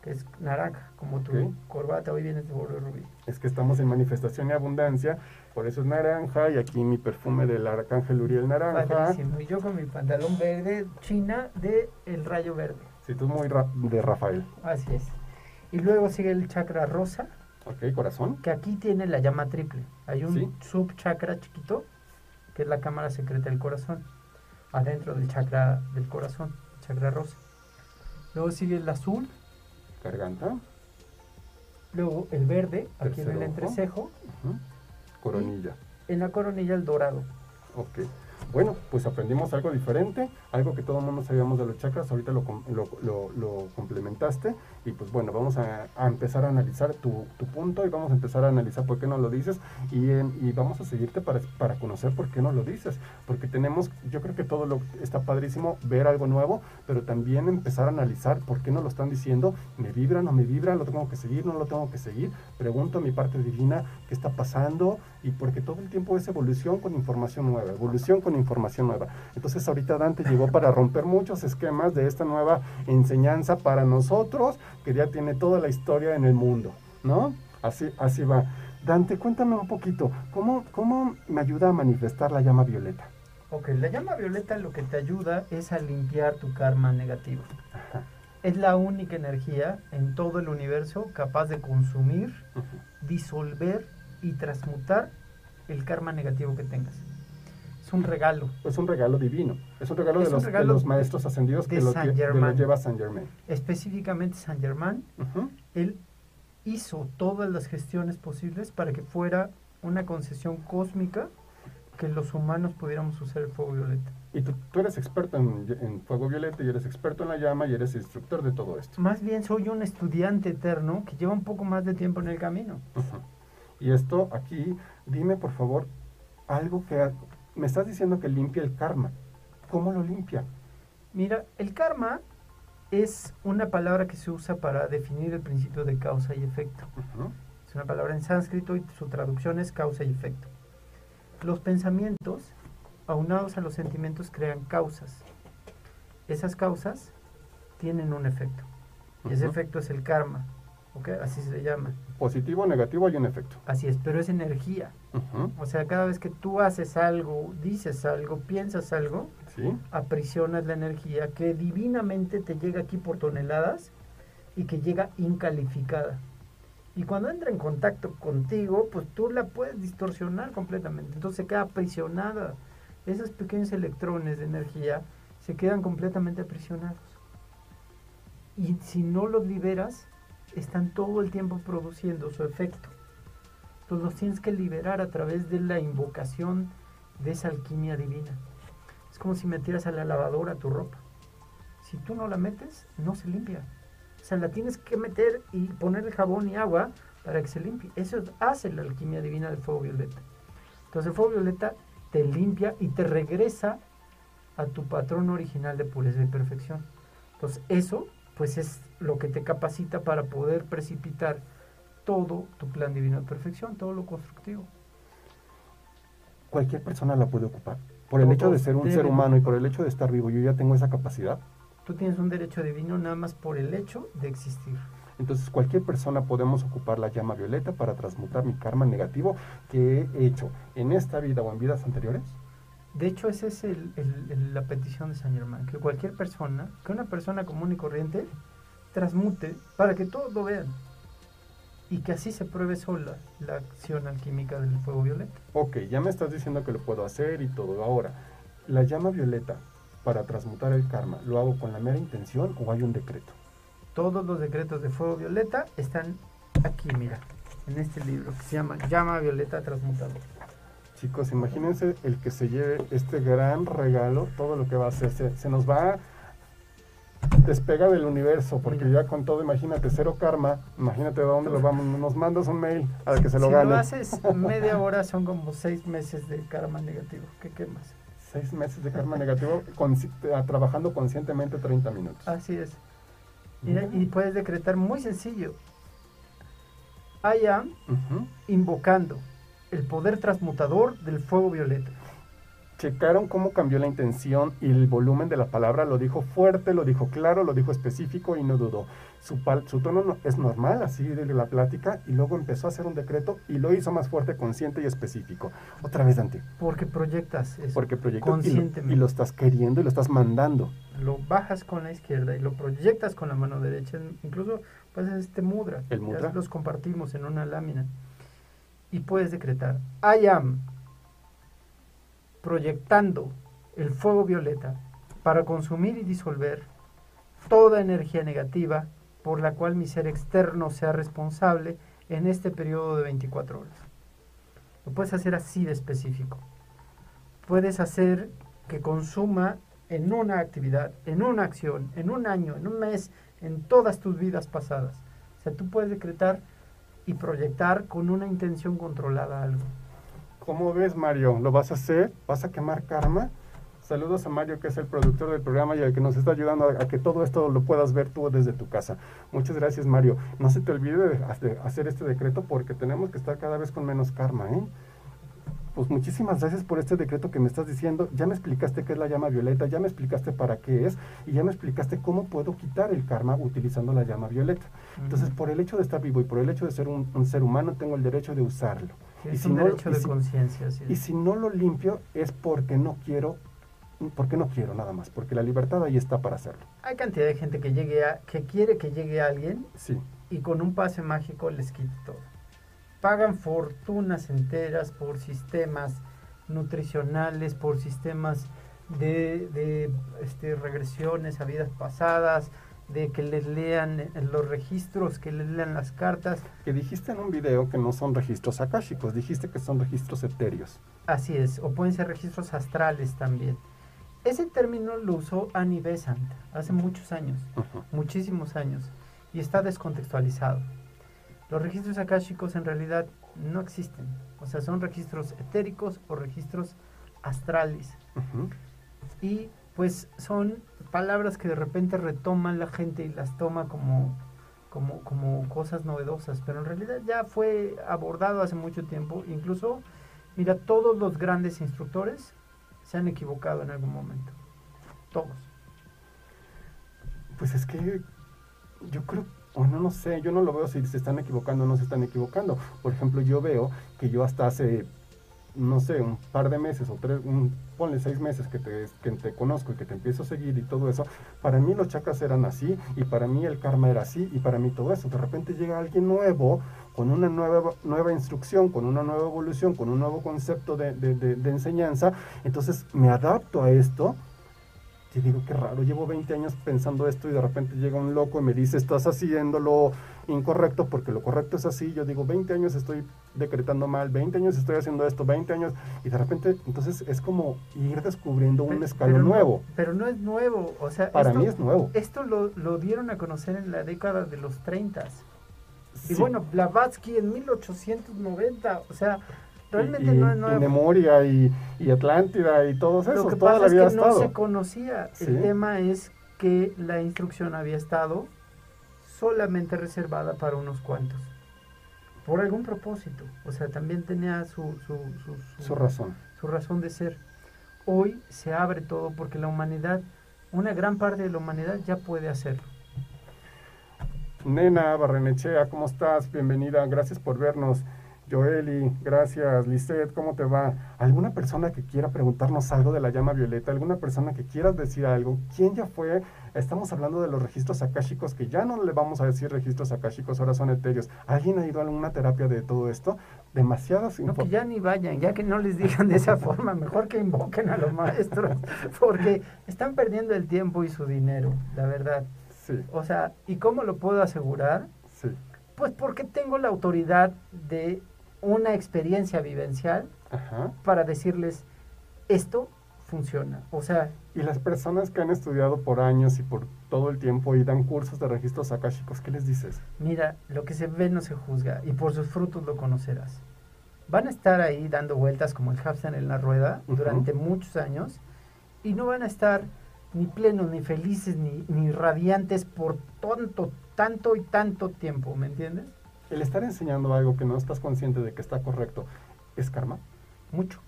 que es naranja, como tu corbata hoy viene de oro rubí. Es que estamos en manifestación y abundancia, por eso es naranja, y aquí mi perfume del arcángel Uriel naranja. Padrísimo. Y yo con mi pantalón verde, china de el rayo verde. Sí, tú muy de Rafael. Así es. Y luego sigue el chakra rosa, Ok, corazón. que aquí tiene la llama triple. Hay un Sí. subchakra chiquito, que es la cámara secreta del corazón, adentro del chakra del corazón, chakra rosa. Luego sigue el azul, Garganta. luego el verde, aquí en el entrecejo, Ujú. Coronilla. en la coronilla el dorado. Ok. Bueno, pues aprendimos algo diferente, algo que todo el mundo sabíamos de los chakras, ahorita lo, lo, lo- lo complementaste y pues bueno, vamos a, a empezar a analizar tu, tu punto y vamos a empezar a analizar por qué no lo dices y, en- y vamos a seguirte para, para conocer por qué no lo dices, porque tenemos, yo creo que todo lo está padrísimo, ver algo nuevo, pero también empezar a analizar por qué no lo están diciendo, me vibra, no me vibra, lo tengo que seguir, no lo tengo que seguir, pregunto a mi parte divina qué está pasando y porque todo el tiempo es evolución con información nueva, evolución con información nueva. Entonces ahorita Dante llegó para romper muchos esquemas de esta nueva enseñanza para nosotros, que ya tiene toda la historia en el mundo, ¿no? Así, así va. Dante, cuéntame un poquito, ¿cómo, ¿cómo me ayuda a manifestar la llama violeta? Ok, la llama violeta lo que te ayuda es a limpiar tu karma negativo. Ajá. Es la única energía en todo el universo capaz de consumir, disolver y transmutar el karma negativo que tengas. Es un regalo. Es un regalo divino, es un regalo, Es de, los, de regalo los maestros ascendidos que lo, que lo Germain. lleva San Germain. Específicamente San Germán, Ujú. él hizo todas las gestiones posibles para que fuera una concesión cósmica que los humanos pudiéramos usar el fuego violeta. Y tú, tú eres experto en, en fuego violeta y eres experto en la llama y eres instructor de todo esto. Más bien soy un estudiante eterno que lleva un poco más de tiempo en el camino. Y esto aquí, dime por favor algo que me estás diciendo que limpia el karma. ¿Cómo lo limpia? Mira, el karma es una palabra que se usa para definir el principio de causa y efecto. Es una palabra en sánscrito y su traducción es causa y efecto. Los pensamientos, aunados a los sentimientos, crean causas. Esas causas tienen un efecto. Y ese efecto es el karma. ¿Ok? Así se llama. Positivo o negativo hay un efecto. Así es, pero es energía. O sea, cada vez que tú haces algo, dices algo, piensas algo, Sí. aprisionas la energía que divinamente te llega aquí por toneladas y que llega incalificada. Y cuando entra en contacto contigo, pues tú la puedes distorsionar completamente. Entonces se queda aprisionada. Esos pequeños electrones de energía se quedan completamente aprisionados. Y si no los liberas, están todo el tiempo produciendo su efecto. Entonces los tienes que liberar a través de la invocación de esa alquimia divina. Es como si metieras a la lavadora tu ropa. Si tú no la metes, no se limpia. O sea, la tienes que meter y ponerle jabón y agua para que se limpie. Eso hace la alquimia divina del fuego violeta. Entonces el fuego violeta te limpia y te regresa a tu patrón original de pureza y perfección. Entonces eso, pues es lo que te capacita para poder precipitar todo tu plan divino de perfección, todo lo constructivo. Cualquier persona la puede ocupar. Por el hecho de ser un ser humano y por el hecho de estar vivo, yo ya tengo esa capacidad. Tú tienes un derecho divino nada más por el hecho de existir. Entonces cualquier persona podemos ocupar la llama violeta para transmutar mi karma negativo que he hecho en esta vida o en vidas anteriores. De hecho, esa es el- el- el- la petición de San Germán, que cualquier persona, que una persona común y corriente, transmute para que todos lo vean y que así se pruebe sola la acción alquímica del fuego violeta. Ok, ya me estás diciendo que lo puedo hacer y todo. Ahora, la llama violeta para transmutar el karma, ¿lo hago con la mera intención o hay un decreto? Todos los decretos de fuego violeta están aquí, mira, en este libro que se llama Llama Violeta Transmutador. Chicos, imagínense el que se lleve este gran regalo, todo lo que va a hacer. Se, se nos va a despegar del universo, porque ya con todo, imagínate, cero karma, imagínate de dónde lo vamos. Nos mandas un mail al que se lo si gane. lo haces media hora son como seis meses de karma negativo. ¿Qué quemas? Seis meses de karma negativo, trabajando conscientemente 30 minutos. Así es. Y puedes decretar muy sencillo. I am invocando el poder transmutador del fuego violeta. Checaron cómo cambió la intención y el volumen de la palabra, lo dijo fuerte, lo dijo claro, lo dijo específico y no dudó. Su, pal- su tono no- es normal, así de la plática, y luego empezó a hacer un decreto y lo hizo más fuerte, consciente y específico. Otra vez, Dante, Porque proyectas eso. porque y lo, conscientemente. y lo estás queriendo y lo estás mandando. Lo bajas con la izquierda y lo proyectas con la mano derecha. Incluso hacer este mudra. ¿El Ya mudra? los compartimos en una lámina. Y puedes decretar. I am proyectando el fuego violeta para consumir y disolver toda energía negativa por la cual mi ser externo sea responsable en este periodo de 24 horas. Lo puedes hacer así de específico. Puedes hacer que consuma en una actividad, en una acción, en un año, en un mes, en todas tus vidas pasadas. O sea, tú puedes decretar y proyectar con una intención controlada algo. ¿Cómo ves, Mario? ¿Lo vas a hacer? ¿Vas a quemar karma? Saludos a Mario, que es el productor del programa y el que nos está ayudando a, que todo esto lo puedas ver tú desde tu casa. Muchas gracias, Mario. No se te olvide de, de hacer este decreto porque tenemos que estar cada vez con menos karma, ¿eh? Pues muchísimas gracias por este decreto que me estás diciendo. Ya me explicaste qué es la llama violeta, ya me explicaste para qué es y ya me explicaste cómo puedo quitar el karma utilizando la llama violeta. Entonces, por el hecho de estar vivo y por el hecho de ser un, un ser humano, tengo el derecho de usarlo. Y es si un no- derecho y de si- conciencia. y si no lo limpio es porque no quiero, porque no quiero nada más, porque la libertad ahí está para hacerlo. Hay cantidad de gente que llegue a, que quiere que llegue alguien Sí, y con un pase mágico les quite todo. Pagan fortunas enteras por sistemas nutricionales, por sistemas de, de, este, regresiones a vidas pasadas, de que les lean eh, los registros, que les lean las cartas. que dijiste en un video que no son registros akáshicos, dijiste que son registros etéreos. Así es, o pueden ser registros astrales también. Ese término lo usó Annie Besant hace muchos años. Muchísimos años y está descontextualizado. Los registros akáshicos en realidad no existen, o sea, son registros etéricos o registros astrales. Y pues son palabras que de repente retoman la gente y las toma como, como, como cosas novedosas, pero en realidad ya fue abordado hace mucho tiempo. Incluso, mira, todos los grandes instructores se han equivocado en algún momento. Todos. Pues es que yo creo, o no, no sé, yo no lo veo si se están equivocando o no se están equivocando. Por ejemplo, yo veo que yo hasta hace no sé, un par de meses o tres, un, ponle seis meses que te, que te conozco y que te empiezo a seguir y todo eso, para mí los chakras eran así y para mí el karma era así y para mí todo eso. De repente llega alguien nuevo con una nueva, nueva instrucción, con una nueva evolución, con un nuevo concepto de, de, de enseñanza, entonces me adapto a esto y digo, qué raro, llevo 20 años pensando esto y de repente llega un loco y me dice, estás haciéndolo incorrecto porque lo correcto es así. Yo digo, 20 años estoy decretando mal, 20 años estoy haciendo esto, 20 años, y de repente, entonces es como ir descubriendo un escalón nuevo. pero no es nuevo, o sea, para mí es nuevo. Esto lo, lo, dieron a conocer en la década de los 30. Y bueno, Blavatsky en 1890, o sea, Realmente no. Y Memoria y, y, Atlántida y todo eso. Lo que toda pasa la vida es que no se conocía. El tema es que la instrucción había estado solamente reservada para unos cuantos. Por algún propósito. O sea, también tenía su, su, su, su razón. Su razón de ser. Hoy se abre todo porque la humanidad, una gran parte de la humanidad ya puede hacerlo. Nena Barrenechea, ¿cómo estás? Bienvenida, gracias por vernos. Joeli, gracias. Lisette, ¿cómo te va? ¿Alguna persona que quiera preguntarnos algo de la llama violeta? ¿Alguna persona que quiera decir algo? ¿Quién ya fue? Estamos hablando de los registros akáshicos, que ya no le vamos a decir registros akáshicos, ahora son etéreos. ¿Alguien ha ido a alguna terapia de todo esto? Demasiadas No, que ya ni vayan, ya que no les digan de esa <laughs> forma, mejor que invoquen a los maestros, porque están perdiendo el tiempo y su dinero, la verdad. Sí. O sea, ¿y cómo lo puedo asegurar? Sí. Pues porque tengo la autoridad de una experiencia vivencial para decirles esto funciona. O sea, y las personas que han estudiado por años y por todo el tiempo y dan cursos de registros akáshicos, ¿qué les dices? Mira, lo que se ve no se juzga y por sus frutos lo conocerás. Van a estar ahí dando vueltas como el Hafsan en la rueda durante muchos años y no van a estar ni plenos, ni felices, ni, ni radiantes por tanto, tanto y tanto tiempo, ¿me entiendes? El estar enseñando algo que no estás consciente de que está correcto, ¿es karma? Mucho.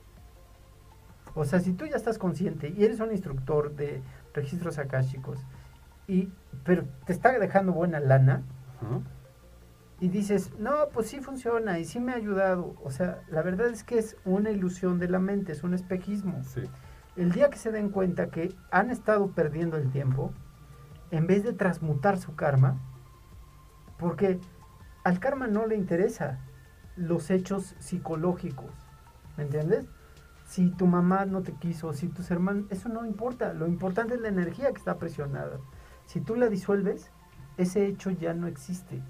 O sea, si tú ya estás consciente y eres un instructor de registros akáshicos, y, pero te está dejando buena lana, y dices, no, pues sí funciona y sí me ha ayudado. O sea, la verdad es que es una ilusión de la mente, es un espejismo. El día que se den cuenta que han estado perdiendo el tiempo, en vez de transmutar su karma, porque al karma no le interesa los hechos psicológicos, ¿me entiendes? Si tu mamá no te quiso, si tus hermanos, eso no importa, lo importante es la energía que está presionada. Si tú la disuelves, ese hecho ya no existe.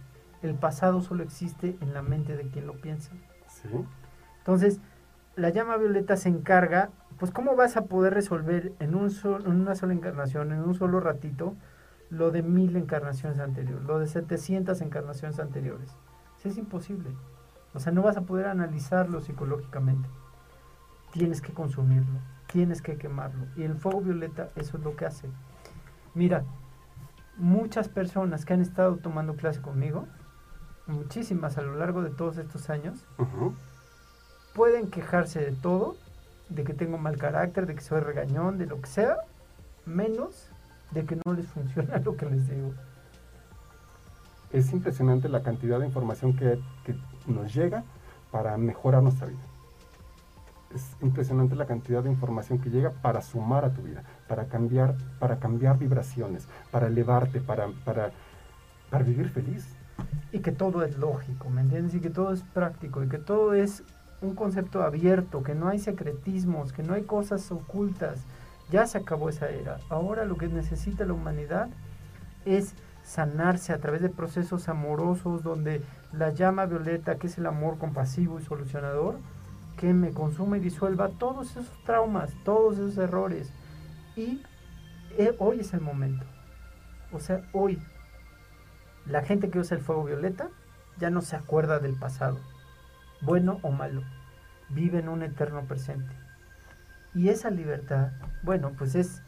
El pasado solo existe en la mente de quien lo piensa. ¿Sí? Entonces, la llama violeta se encarga, pues cómo vas a poder resolver en, un en una sola encarnación, en un solo ratito, lo de mil encarnaciones anteriores, lo de 700 encarnaciones anteriores. es imposible. O sea, no vas a poder analizarlo psicológicamente. Tienes que consumirlo, tienes que quemarlo. Y el fuego violeta eso es lo que hace. Mira, muchas personas que han estado tomando clase conmigo, muchísimas a lo largo de todos estos años, pueden quejarse de todo, de que tengo mal carácter, de que soy regañón, de lo que sea, menos de que no les funciona <laughs> lo que les digo. Es impresionante la cantidad de información que, nos llega para mejorar nuestra vida. Es impresionante la cantidad de información que llega para sumar a tu vida, para cambiar, para cambiar vibraciones, para elevarte, para, para, para vivir feliz. Y que todo es lógico, ¿me entiendes? Y que todo es práctico, y que todo es un concepto abierto, que no hay secretismos, que no hay cosas ocultas, ya se acabó esa era. Ahora lo que necesita la humanidad es sanarse a través de procesos amorosos donde la llama violeta, que es el amor compasivo y solucionador, que me consuma y disuelva todos esos traumas, todos esos errores. Y eh, hoy es el momento. O sea, hoy la gente que usa el fuego violeta ya no se acuerda del pasado, bueno o malo. Vive en un eterno presente Y esa libertad, bueno, pues es,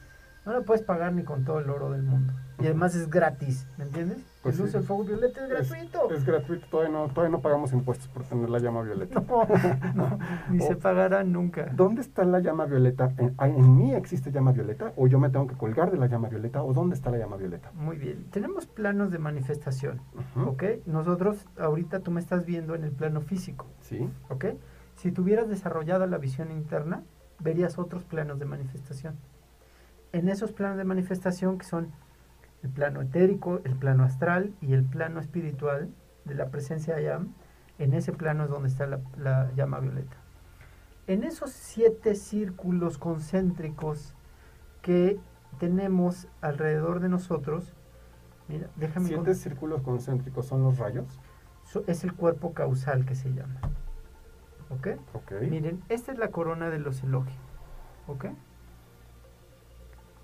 no la puedes pagar ni con todo el oro del mundo. Y además es gratis, ¿me entiendes? Pues el uso del fuego violeta es gratuito. Es, gratuito, todavía no, todavía no pagamos impuestos por tener la llama violeta. No, <laughs> no, ni se pagará nunca. ¿Dónde está la llama violeta? ¿En, ¿En mí existe llama violeta? ¿O yo me tengo que colgar de la llama violeta? ¿O dónde está la llama violeta? Muy bien. Tenemos planos de manifestación. ¿ok? Nosotros, ahorita tú me estás viendo en el plano físico, Sí, ¿ok? Si tuvieras desarrollada la visión interna, verías otros planos de manifestación. En esos planos de manifestación que son el plano etérico, el plano astral y el plano espiritual de la presencia Ayam, en ese plano es donde está la, la llama violeta. En esos siete círculos concéntricos que tenemos alrededor de nosotros, mira, déjame siete con- círculos concéntricos son los rayos. so- es el cuerpo causal que se llama. ¿Ok? Ok. Miren, esta es la corona de los elogios. ¿Ok?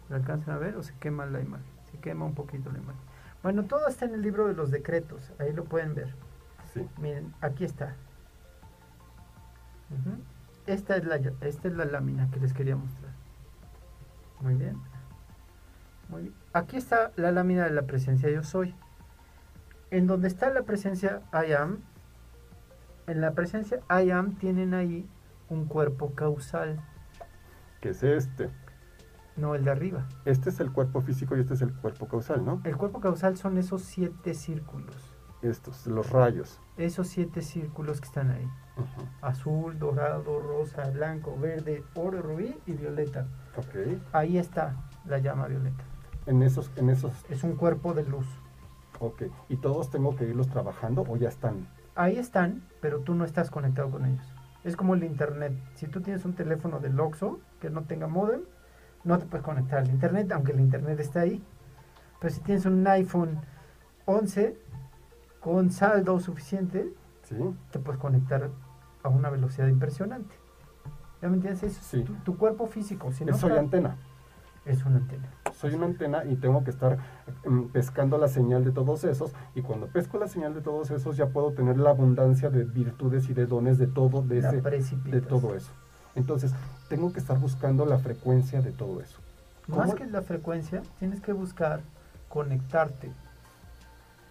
¿Lo alcanzan a ver o se quema la imagen? Se quema un poquito la imagen. Bueno, todo está en el libro de los decretos. Ahí lo pueden ver. Sí. Miren, aquí está. Esta, es la, esta es la lámina que les quería mostrar. Muy bien. Muy bien. Aquí está la lámina de la presencia yo soy. En donde está la presencia I am, en la presencia I am tienen ahí un cuerpo causal, Que es este. no el de arriba. Este es el cuerpo físico y este es el cuerpo causal, ¿no? El cuerpo causal son esos siete círculos. Estos, los rayos. Esos siete círculos que están ahí. Azul, dorado, rosa, blanco, verde, oro, rubí y violeta. Ok. Ahí está la llama violeta. En esos, en esos, Es un cuerpo de luz. ok. ¿Y todos tengo que irlos trabajando o ya están? Ahí están, pero tú no estás conectado con ellos. Es como el internet. Si tú tienes un teléfono del Oxxo que no tenga modem, no te puedes conectar al internet, aunque el internet está ahí. Pero si tienes un iPhone 11 con saldo suficiente, ¿Sí? te puedes conectar a una velocidad impresionante. ¿Ya me entiendes? Eso es Sí. tu, tu cuerpo físico. Si no Soy está- antena. es una antena. Soy una antena y tengo que estar mm, pescando la señal de todos esos. Y cuando pesco la señal de todos esos, ya puedo tener la abundancia de virtudes y de dones de todo, de, ese, de todo eso. Entonces, tengo que estar buscando la frecuencia de todo eso. Más ¿Cómo? que la frecuencia, tienes que buscar conectarte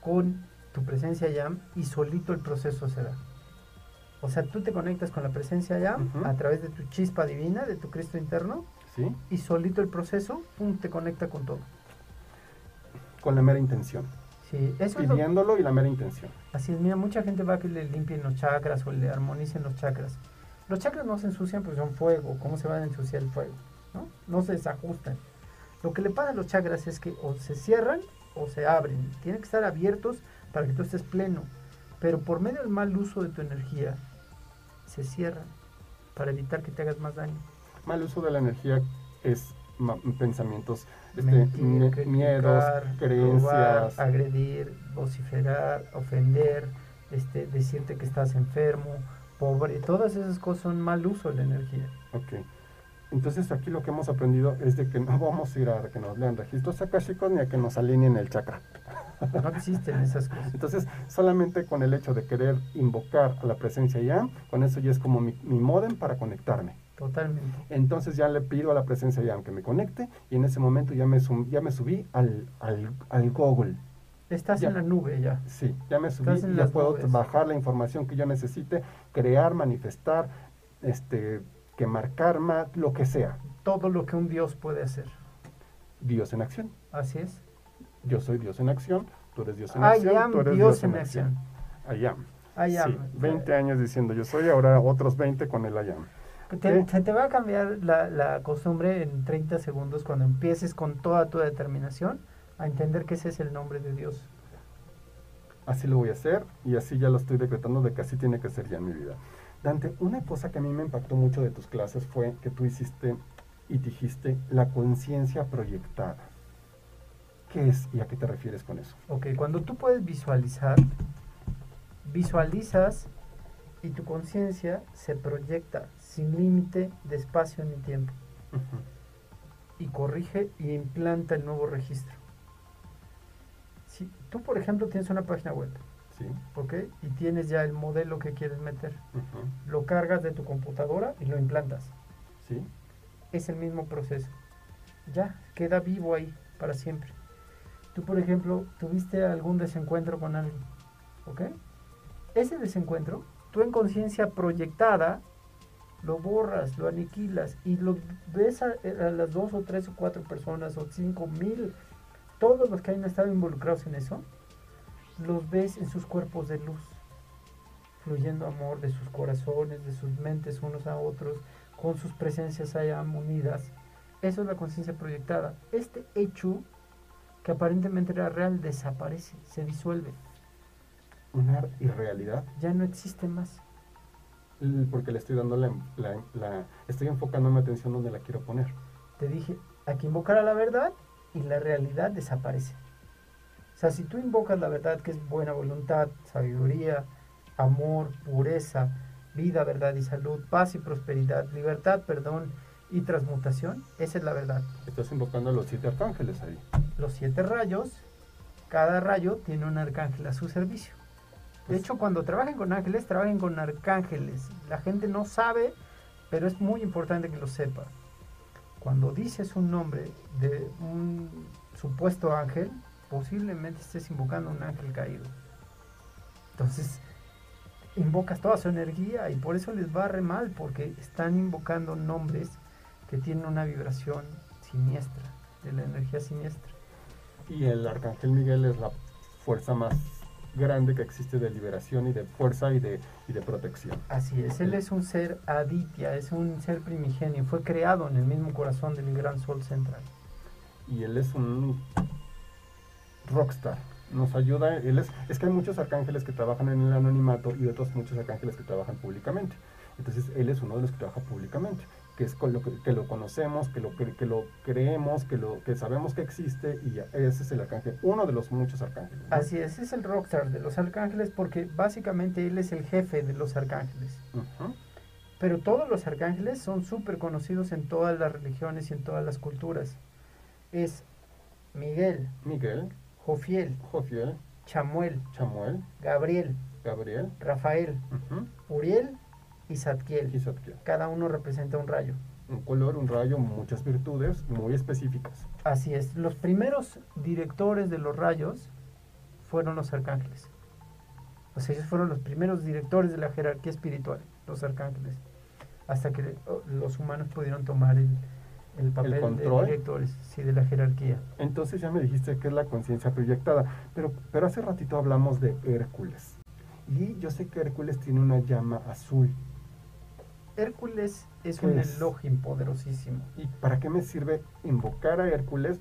con tu presencia YAM y solito el proceso se da. O sea, tú te conectas con la presencia YAM a través de tu chispa divina, de tu Cristo interno, ¿Sí? y solito el proceso, pum, te conecta con todo. Con la mera intención. Sí, eso es lo- Pidiéndolo y la mera intención. Así es, mira, mucha gente va a que le limpien los chakras o le armonicen los chakras. Los chakras no se ensucian porque son fuego. ¿Cómo se van a ensuciar el fuego? ¿No? no se desajustan. Lo que le pasa a los chakras es que o se cierran o se abren. Tienen que estar abiertos para que tú estés pleno. Pero por medio del mal uso de tu energía, se cierran para evitar que te hagas más daño. Mal uso de la energía es pensamientos, este, Mentir, mie- criticar, miedos, robar, creencias. agredir, vociferar, ofender, este, decirte que estás enfermo, pobre, todas esas cosas son mal uso de la energía. Ok. Entonces aquí lo que hemos aprendido es de que no <laughs> vamos a ir a que nos lean registros akáshicos ni a que nos alineen el chakra. No existen esas cosas. Entonces, solamente con el hecho de querer invocar a la presencia ya, con eso ya es como mi, mi modem para conectarme. Totalmente. Entonces ya le pido a la presencia ya que me conecte y en ese momento ya me, sum- ya me subí al, al, al Google. Estás Ya. en la nube ya. Sí, ya me subí y ya puedo nubes. bajar la información que yo necesite, crear, manifestar, este, quemar karma, lo que sea. Todo lo que un Dios puede hacer. Dios en acción. Así es. Yo soy Dios en acción, tú eres Dios en I acción, am tú eres Dios en acción. I am. I am. Sí, 20 años diciendo yo soy, ahora otros 20 con el I am. Te-. Se te va a cambiar la, la costumbre en 30 segundos cuando empieces con toda tu determinación a entender que ese es el nombre de Dios. Así lo voy a hacer y así ya lo estoy decretando de que así tiene que ser ya en mi vida. Dante, una cosa que a mí me impactó mucho de tus clases fue que tú hiciste y dijiste la conciencia proyectada. ¿Qué es y a qué te refieres con eso? Ok, cuando tú puedes visualizar, visualizas y tu conciencia se proyecta sin límite de espacio ni tiempo y corrige y implanta el nuevo registro. Si tú, por ejemplo, tienes una página web, Sí. ¿ok? Y tienes ya el modelo que quieres meter, lo cargas de tu computadora y lo implantas. Sí. es el mismo proceso. Ya, queda vivo ahí para siempre. Tú, por ejemplo, tuviste algún desencuentro con alguien, ¿ok? Ese desencuentro, tú en conciencia proyectada, lo borras, lo aniquilas y lo ves a, a, las dos o tres o cuatro personas o cinco mil, todos los que hayan estado involucrados en eso, los ves en sus cuerpos de luz, fluyendo amor de sus corazones, de sus mentes unos a otros, con sus presencias allá unidas. Eso es la conciencia proyectada. Este hecho, que aparentemente era real, desaparece, se disuelve. Una irrealidad. Ya no existe más. Porque le estoy dando la, la, la, estoy enfocando mi atención donde la quiero poner. Te dije, hay que invocar a la verdad y la realidad desaparece. O sea, si tú invocas la verdad, que es buena voluntad, sabiduría, amor, pureza, vida, verdad y salud, paz y prosperidad, libertad, perdón y transmutación, esa es la verdad. Estás invocando a los siete arcángeles ahí. Los siete rayos, cada rayo tiene un arcángel a su servicio. De hecho, cuando trabajen con ángeles, trabajen con arcángeles. La gente no sabe, pero es muy importante que lo sepa. Cuando dices un nombre de un supuesto ángel, posiblemente estés invocando un ángel caído. Entonces, invocas toda su energía y por eso les va re mal, porque están invocando nombres que tienen una vibración siniestra, de la energía siniestra. Y el arcángel Miguel es la fuerza más grande que existe de liberación y de fuerza y de, y de protección. Así es, él es un ser aditya, es un ser primigenio, fue creado en el mismo corazón del gran sol central. Y él es un rockstar. Nos ayuda, él es, es que hay muchos arcángeles que trabajan en el anonimato y otros muchos arcángeles que trabajan públicamente. Entonces él es uno de los que trabaja públicamente, que es con lo que, que lo conocemos, que lo, que, que, lo creemos, que, lo, que sabemos que existe y ese es el arcángel, uno de los muchos arcángeles. ¿no? Así es, es el rockstar de los arcángeles porque básicamente él es el jefe de los arcángeles. Uh -huh. Pero todos los arcángeles son súper conocidos en todas las religiones y en todas las culturas. Es Miguel, Miguel, Jofiel, Jofiel, Chamuel, Chamuel, Gabriel, Gabriel, Rafael, uh -huh. Uriel y Zadkiel. y Zadkiel. Cada uno representa un rayo. Un color, un rayo, muchas virtudes muy específicas. Así es. Los primeros directores de los rayos fueron los arcángeles. O sea, ellos fueron los primeros directores de la jerarquía espiritual, los arcángeles. Hasta que oh, los humanos pudieron tomar el, el papel ¿El de control? directores, sí, de la jerarquía. Entonces ya me dijiste que es la conciencia proyectada, pero, pero hace ratito hablamos de Hércules. Y yo sé que Hércules tiene una llama azul. Hércules es ¿Qué un es? Elohim poderosísimo. ¿Y para qué me sirve invocar a Hércules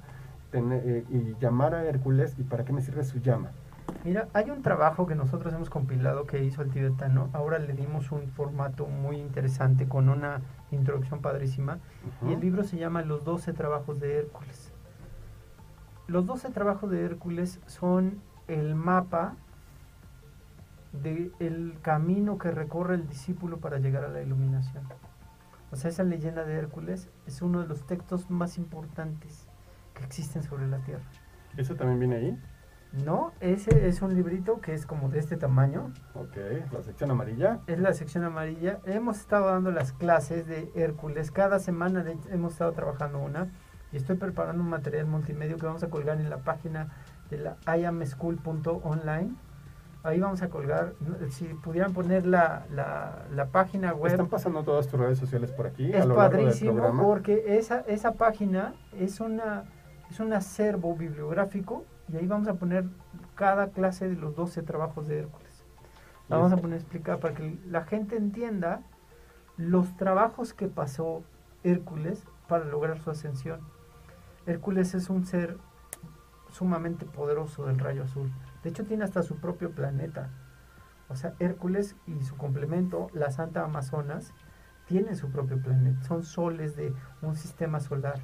tener- eh, y llamar a Hércules? ¿Y para qué me sirve su llama? Mira, hay un trabajo que nosotros hemos compilado que hizo el tibetano. Ahora le dimos un formato muy interesante con una introducción padrísima. Y el libro se llama Los 12 trabajos de Hércules. Los 12 trabajos de Hércules son el mapa del camino que recorre el discípulo para llegar a la iluminación. O sea, esa leyenda de Hércules es uno de los textos más importantes que existen sobre la Tierra. ¿Eso también viene ahí? No, ese es un librito que es como de este tamaño. Ok, la sección amarilla. Es la sección amarilla. Hemos estado dando las clases de Hércules. Cada semana de- hemos estado trabajando una. Y estoy preparando un material multimedia que vamos a colgar en la página de la iamschool.online. Ahí vamos a colgar, si pudieran poner la, la, la página web. Están pasando todas tus redes sociales por aquí Es a lo largo del padrísimo porque esa, esa página es, una, es un acervo bibliográfico y ahí vamos a poner cada clase de los 12 trabajos de Hércules. La vamos a poner a explicar para que la gente entienda los trabajos que pasó Hércules para lograr su ascensión. Hércules es un ser sumamente poderoso del rayo azul. De hecho tiene hasta su propio planeta. O sea, Hércules y su complemento, la Santa Amazonas, tienen su propio planeta. Son soles de un sistema solar.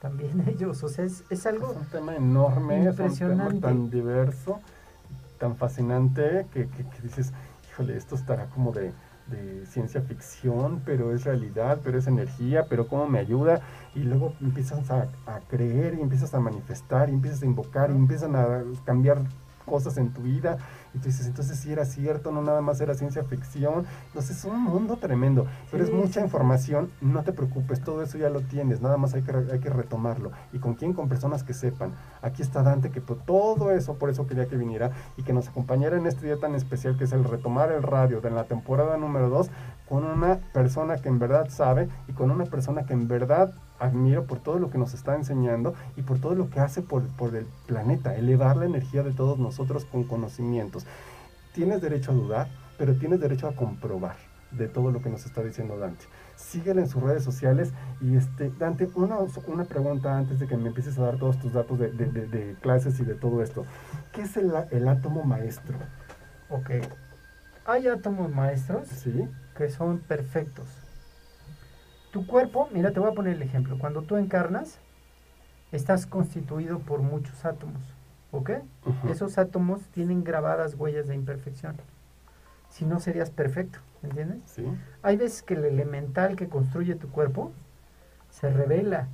También <laughs> ellos, o sea, es, es algo... Es un tema enorme, es un tema Impresionante. tan diverso, tan fascinante, que, que- que dices, híjole, esto estará como de, de ciencia ficción, pero es realidad, pero es energía, pero cómo me ayuda. Y luego empiezas a, a creer y empiezas a manifestar y empiezas a invocar y empiezan a cambiar cosas en tu vida. Y tú dices, entonces sí era cierto, no nada más era ciencia ficción. Entonces es un mundo tremendo. Pero es mucha sí, información, no te preocupes, todo eso ya lo tienes, nada más hay que, hay que retomarlo. ¿Y con quién? Con personas que sepan. Aquí está Dante, que por todo eso, por eso quería que viniera y que nos acompañara en este día tan especial que es el retomar el radio de la temporada número 2 con una persona que en verdad sabe y con una persona que en verdad admiro por todo lo que nos está enseñando y por todo lo que hace por, por el planeta, elevar la energía de todos nosotros con conocimientos. Tienes derecho a dudar, pero tienes derecho a comprobar de todo lo que nos está diciendo Dante. Síguela en sus redes sociales y este Dante, una, una pregunta antes de que me empieces a dar todos tus datos de, de- de- de clases y de todo esto. ¿Qué es el, el átomo maestro? Ok. Hay átomos maestros ¿Sí? que son perfectos. Tu cuerpo, mira, te voy a poner el ejemplo. Cuando tú encarnas, estás constituido por muchos átomos. ¿Ok? Esos átomos tienen grabadas huellas de imperfección. Si no, serías perfecto. ¿Entiendes? ¿Sí? Hay veces que el elemental que construye tu cuerpo se revela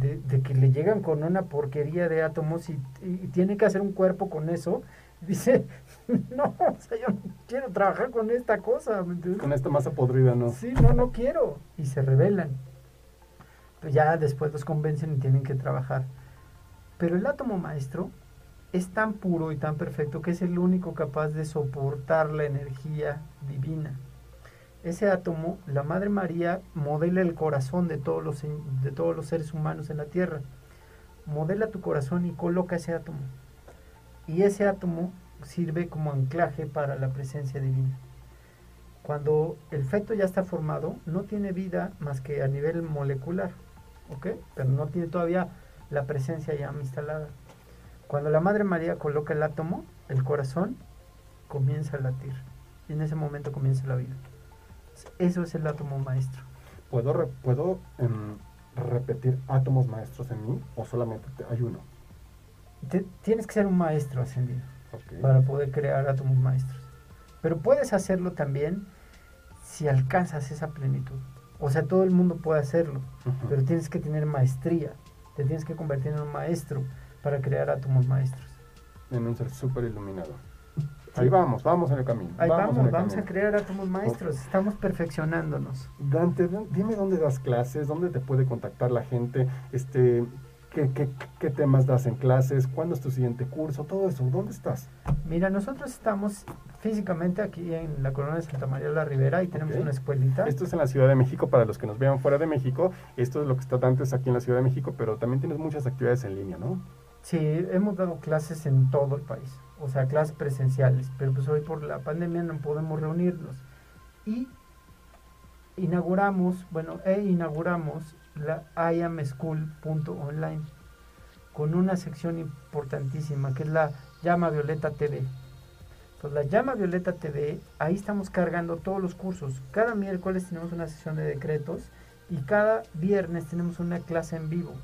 de, de que le llegan con una porquería de átomos y, y tiene que hacer un cuerpo con eso. <laughs> Dice, <laughs> no, o sea, yo no quiero trabajar con esta cosa. ¿me entiendes? Con esta masa podrida, ¿no? Sí, no, no quiero. Y se rebelan. Pues ya después los convencen y tienen que trabajar. Pero el átomo maestro es tan puro y tan perfecto que es el único capaz de soportar la energía divina. Ese átomo, la Madre María modela el corazón de todos los, de todos los seres humanos en la Tierra. Modela tu corazón y coloca ese átomo. Y ese átomo sirve como anclaje para la presencia divina. Cuando el feto ya está formado, no tiene vida más que a nivel molecular, ¿ok? Pero no tiene todavía la presencia ya instalada. Cuando la Madre María coloca el átomo, el corazón comienza a latir. Y en ese momento comienza la vida. Eso es el átomo maestro. ¿Puedo, re- puedo em, repetir átomos maestros en mí o solamente te- hay uno? Te- tienes que ser un maestro ascendido Ok. para poder crear átomos maestros. Pero puedes hacerlo también si alcanzas esa plenitud. O sea, todo el mundo puede hacerlo. Ujú. pero tienes que tener maestría, te tienes que convertir en un maestro para crear átomos maestros. En un ser súper iluminado. Ahí vamos, vamos en el camino. Ahí vamos, vamos, a camino. crear átomos maestros, estamos perfeccionándonos. Dante, dime dónde das clases, dónde te puede contactar la gente, este, qué, qué- qué temas das en clases, cuándo es tu siguiente curso, todo eso, ¿dónde estás? Mira, nosotros estamos físicamente aquí en la colonia de Santa María la Ribera y tenemos una escuelita. Esto es en la Ciudad de México, para los que nos vean fuera de México, esto es lo que está Dante es aquí en la Ciudad de México, pero también tienes muchas actividades en línea, ¿no? Sí, hemos dado clases en todo el país, o sea, clases presenciales, pero pues hoy por la pandemia no podemos reunirnos. Y inauguramos, bueno, e inauguramos la iamschool.online con una sección importantísima que es la Llama Violeta TV. Entonces, la Llama Violeta TV, ahí estamos cargando todos los cursos. Cada miércoles tenemos una sesión de decretos y cada viernes tenemos una clase en vivo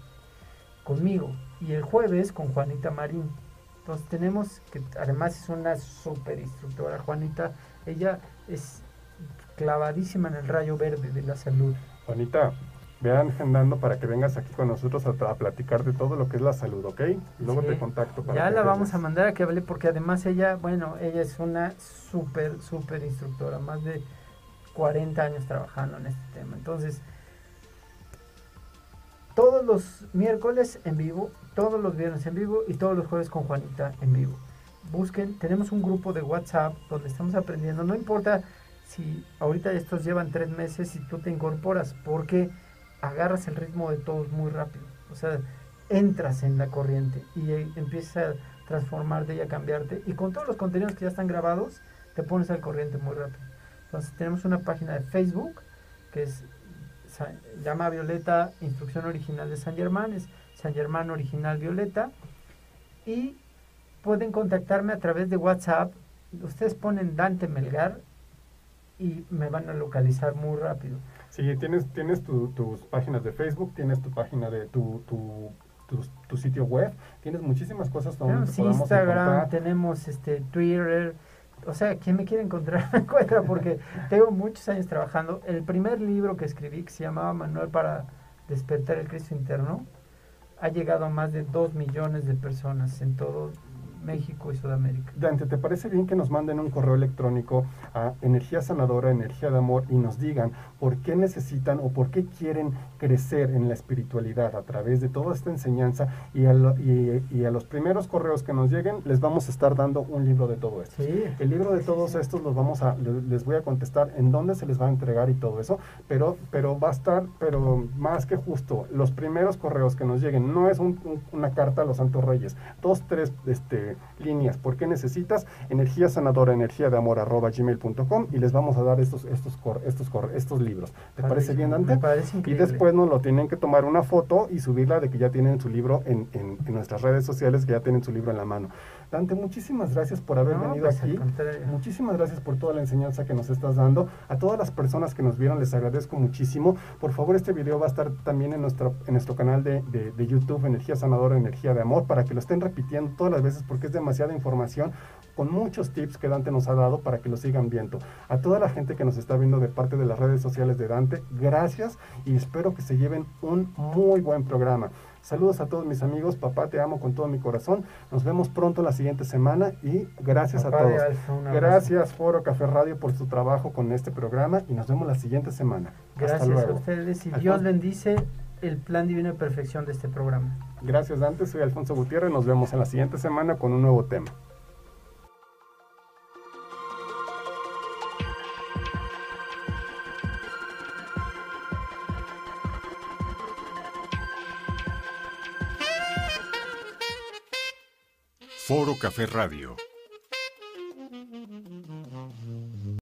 conmigo y el jueves con Juanita Marín. Entonces tenemos que además es una super instructora Juanita, ella es clavadísima en el rayo verde de la salud. Juanita, vean agendando para que vengas aquí con nosotros a, a platicar de todo lo que es la salud, ¿ok? Luego Sí. te contacto para Ya que la vamos a mandar a que hable porque además ella, bueno, ella es una súper, súper instructora, más de 40 años trabajando en este tema. Entonces, todos los miércoles en vivo, todos los viernes en vivo y todos los jueves con Juanita en vivo. Busquen, tenemos un grupo de WhatsApp donde estamos aprendiendo, no importa si ahorita estos llevan tres meses y tú te incorporas, porque agarras el ritmo de todos muy rápido. O sea, entras en la corriente y empiezas a transformarte y a cambiarte. Y con todos los contenidos que ya están grabados, te pones al corriente muy rápido. Entonces tenemos una página de Facebook que es llama Violeta Instrucción Original de San Germán, es San Germán Original Violeta. Y pueden contactarme a través de WhatsApp. Ustedes ponen Dante Melgar y me van a localizar muy rápido. Sí, tienes, tienes tu- tus páginas de Facebook, tienes tu página de tu, tu, tu, tu sitio web, tienes muchísimas cosas donde te podamos Instagram, encontrar. tenemos este Twitter. O sea, quien me quiere encontrar <laughs> me encuentra porque tengo muchos años trabajando. El primer libro que escribí, que se llamaba Manual para despertar el Cristo interno, ha llegado a más de dos millones de personas en todo México y Sudamérica. Dante, ¿te parece bien que nos manden un correo electrónico a Energía Sanadora, Energía de Amor y nos digan por qué necesitan o por qué quieren crecer en la espiritualidad a través de toda esta enseñanza y a, y, a los primeros correos que nos lleguen les vamos a estar dando un libro de todo esto. Sí. El libro de todos estos los vamos a, les voy a contestar en dónde se les va a entregar y todo eso, pero, pero va a estar, pero más que justo, los primeros correos que nos lleguen, no es una carta a los Santos Reyes, dos, tres este, líneas, ¿por qué necesitas? Energía sanadora, energía de amor, arroba gmail.com y les vamos a dar estos, estos, estos, estos libros. ¿Te parece bien, Dante? Me parece increíble. Y después nos lo tienen que tomar una foto y subirla de que ya tienen su libro en, en, en nuestras redes sociales, que ya tienen su libro en la mano. Dante, muchísimas gracias por haber venido pues, aquí. Muchísimas gracias por toda la enseñanza que nos estás dando. A todas las personas que nos vieron les agradezco muchísimo. Por favor, este video va a estar también en nuestro, en nuestro canal de, de, YouTube, Energía Sanadora, Energía de Amor, para que lo estén repitiendo todas las veces porque es demasiada información con muchos tips que Dante nos ha dado para que lo sigan viendo. A toda la gente que nos está viendo de parte de las redes sociales de Dante, gracias y espero que se lleven un muy buen programa. Saludos a todos mis amigos, papá, te amo con todo mi corazón. Nos vemos pronto la siguiente semana y gracias a todos. gracias Foro Café Radio por su trabajo con este programa y nos vemos la siguiente semana. Gracias a ustedes y Dios bendice el plan divino de perfección de este programa. Gracias Dante, soy Alfonso Gutiérrez, nos vemos en la siguiente semana con un nuevo tema. Foro Café Radio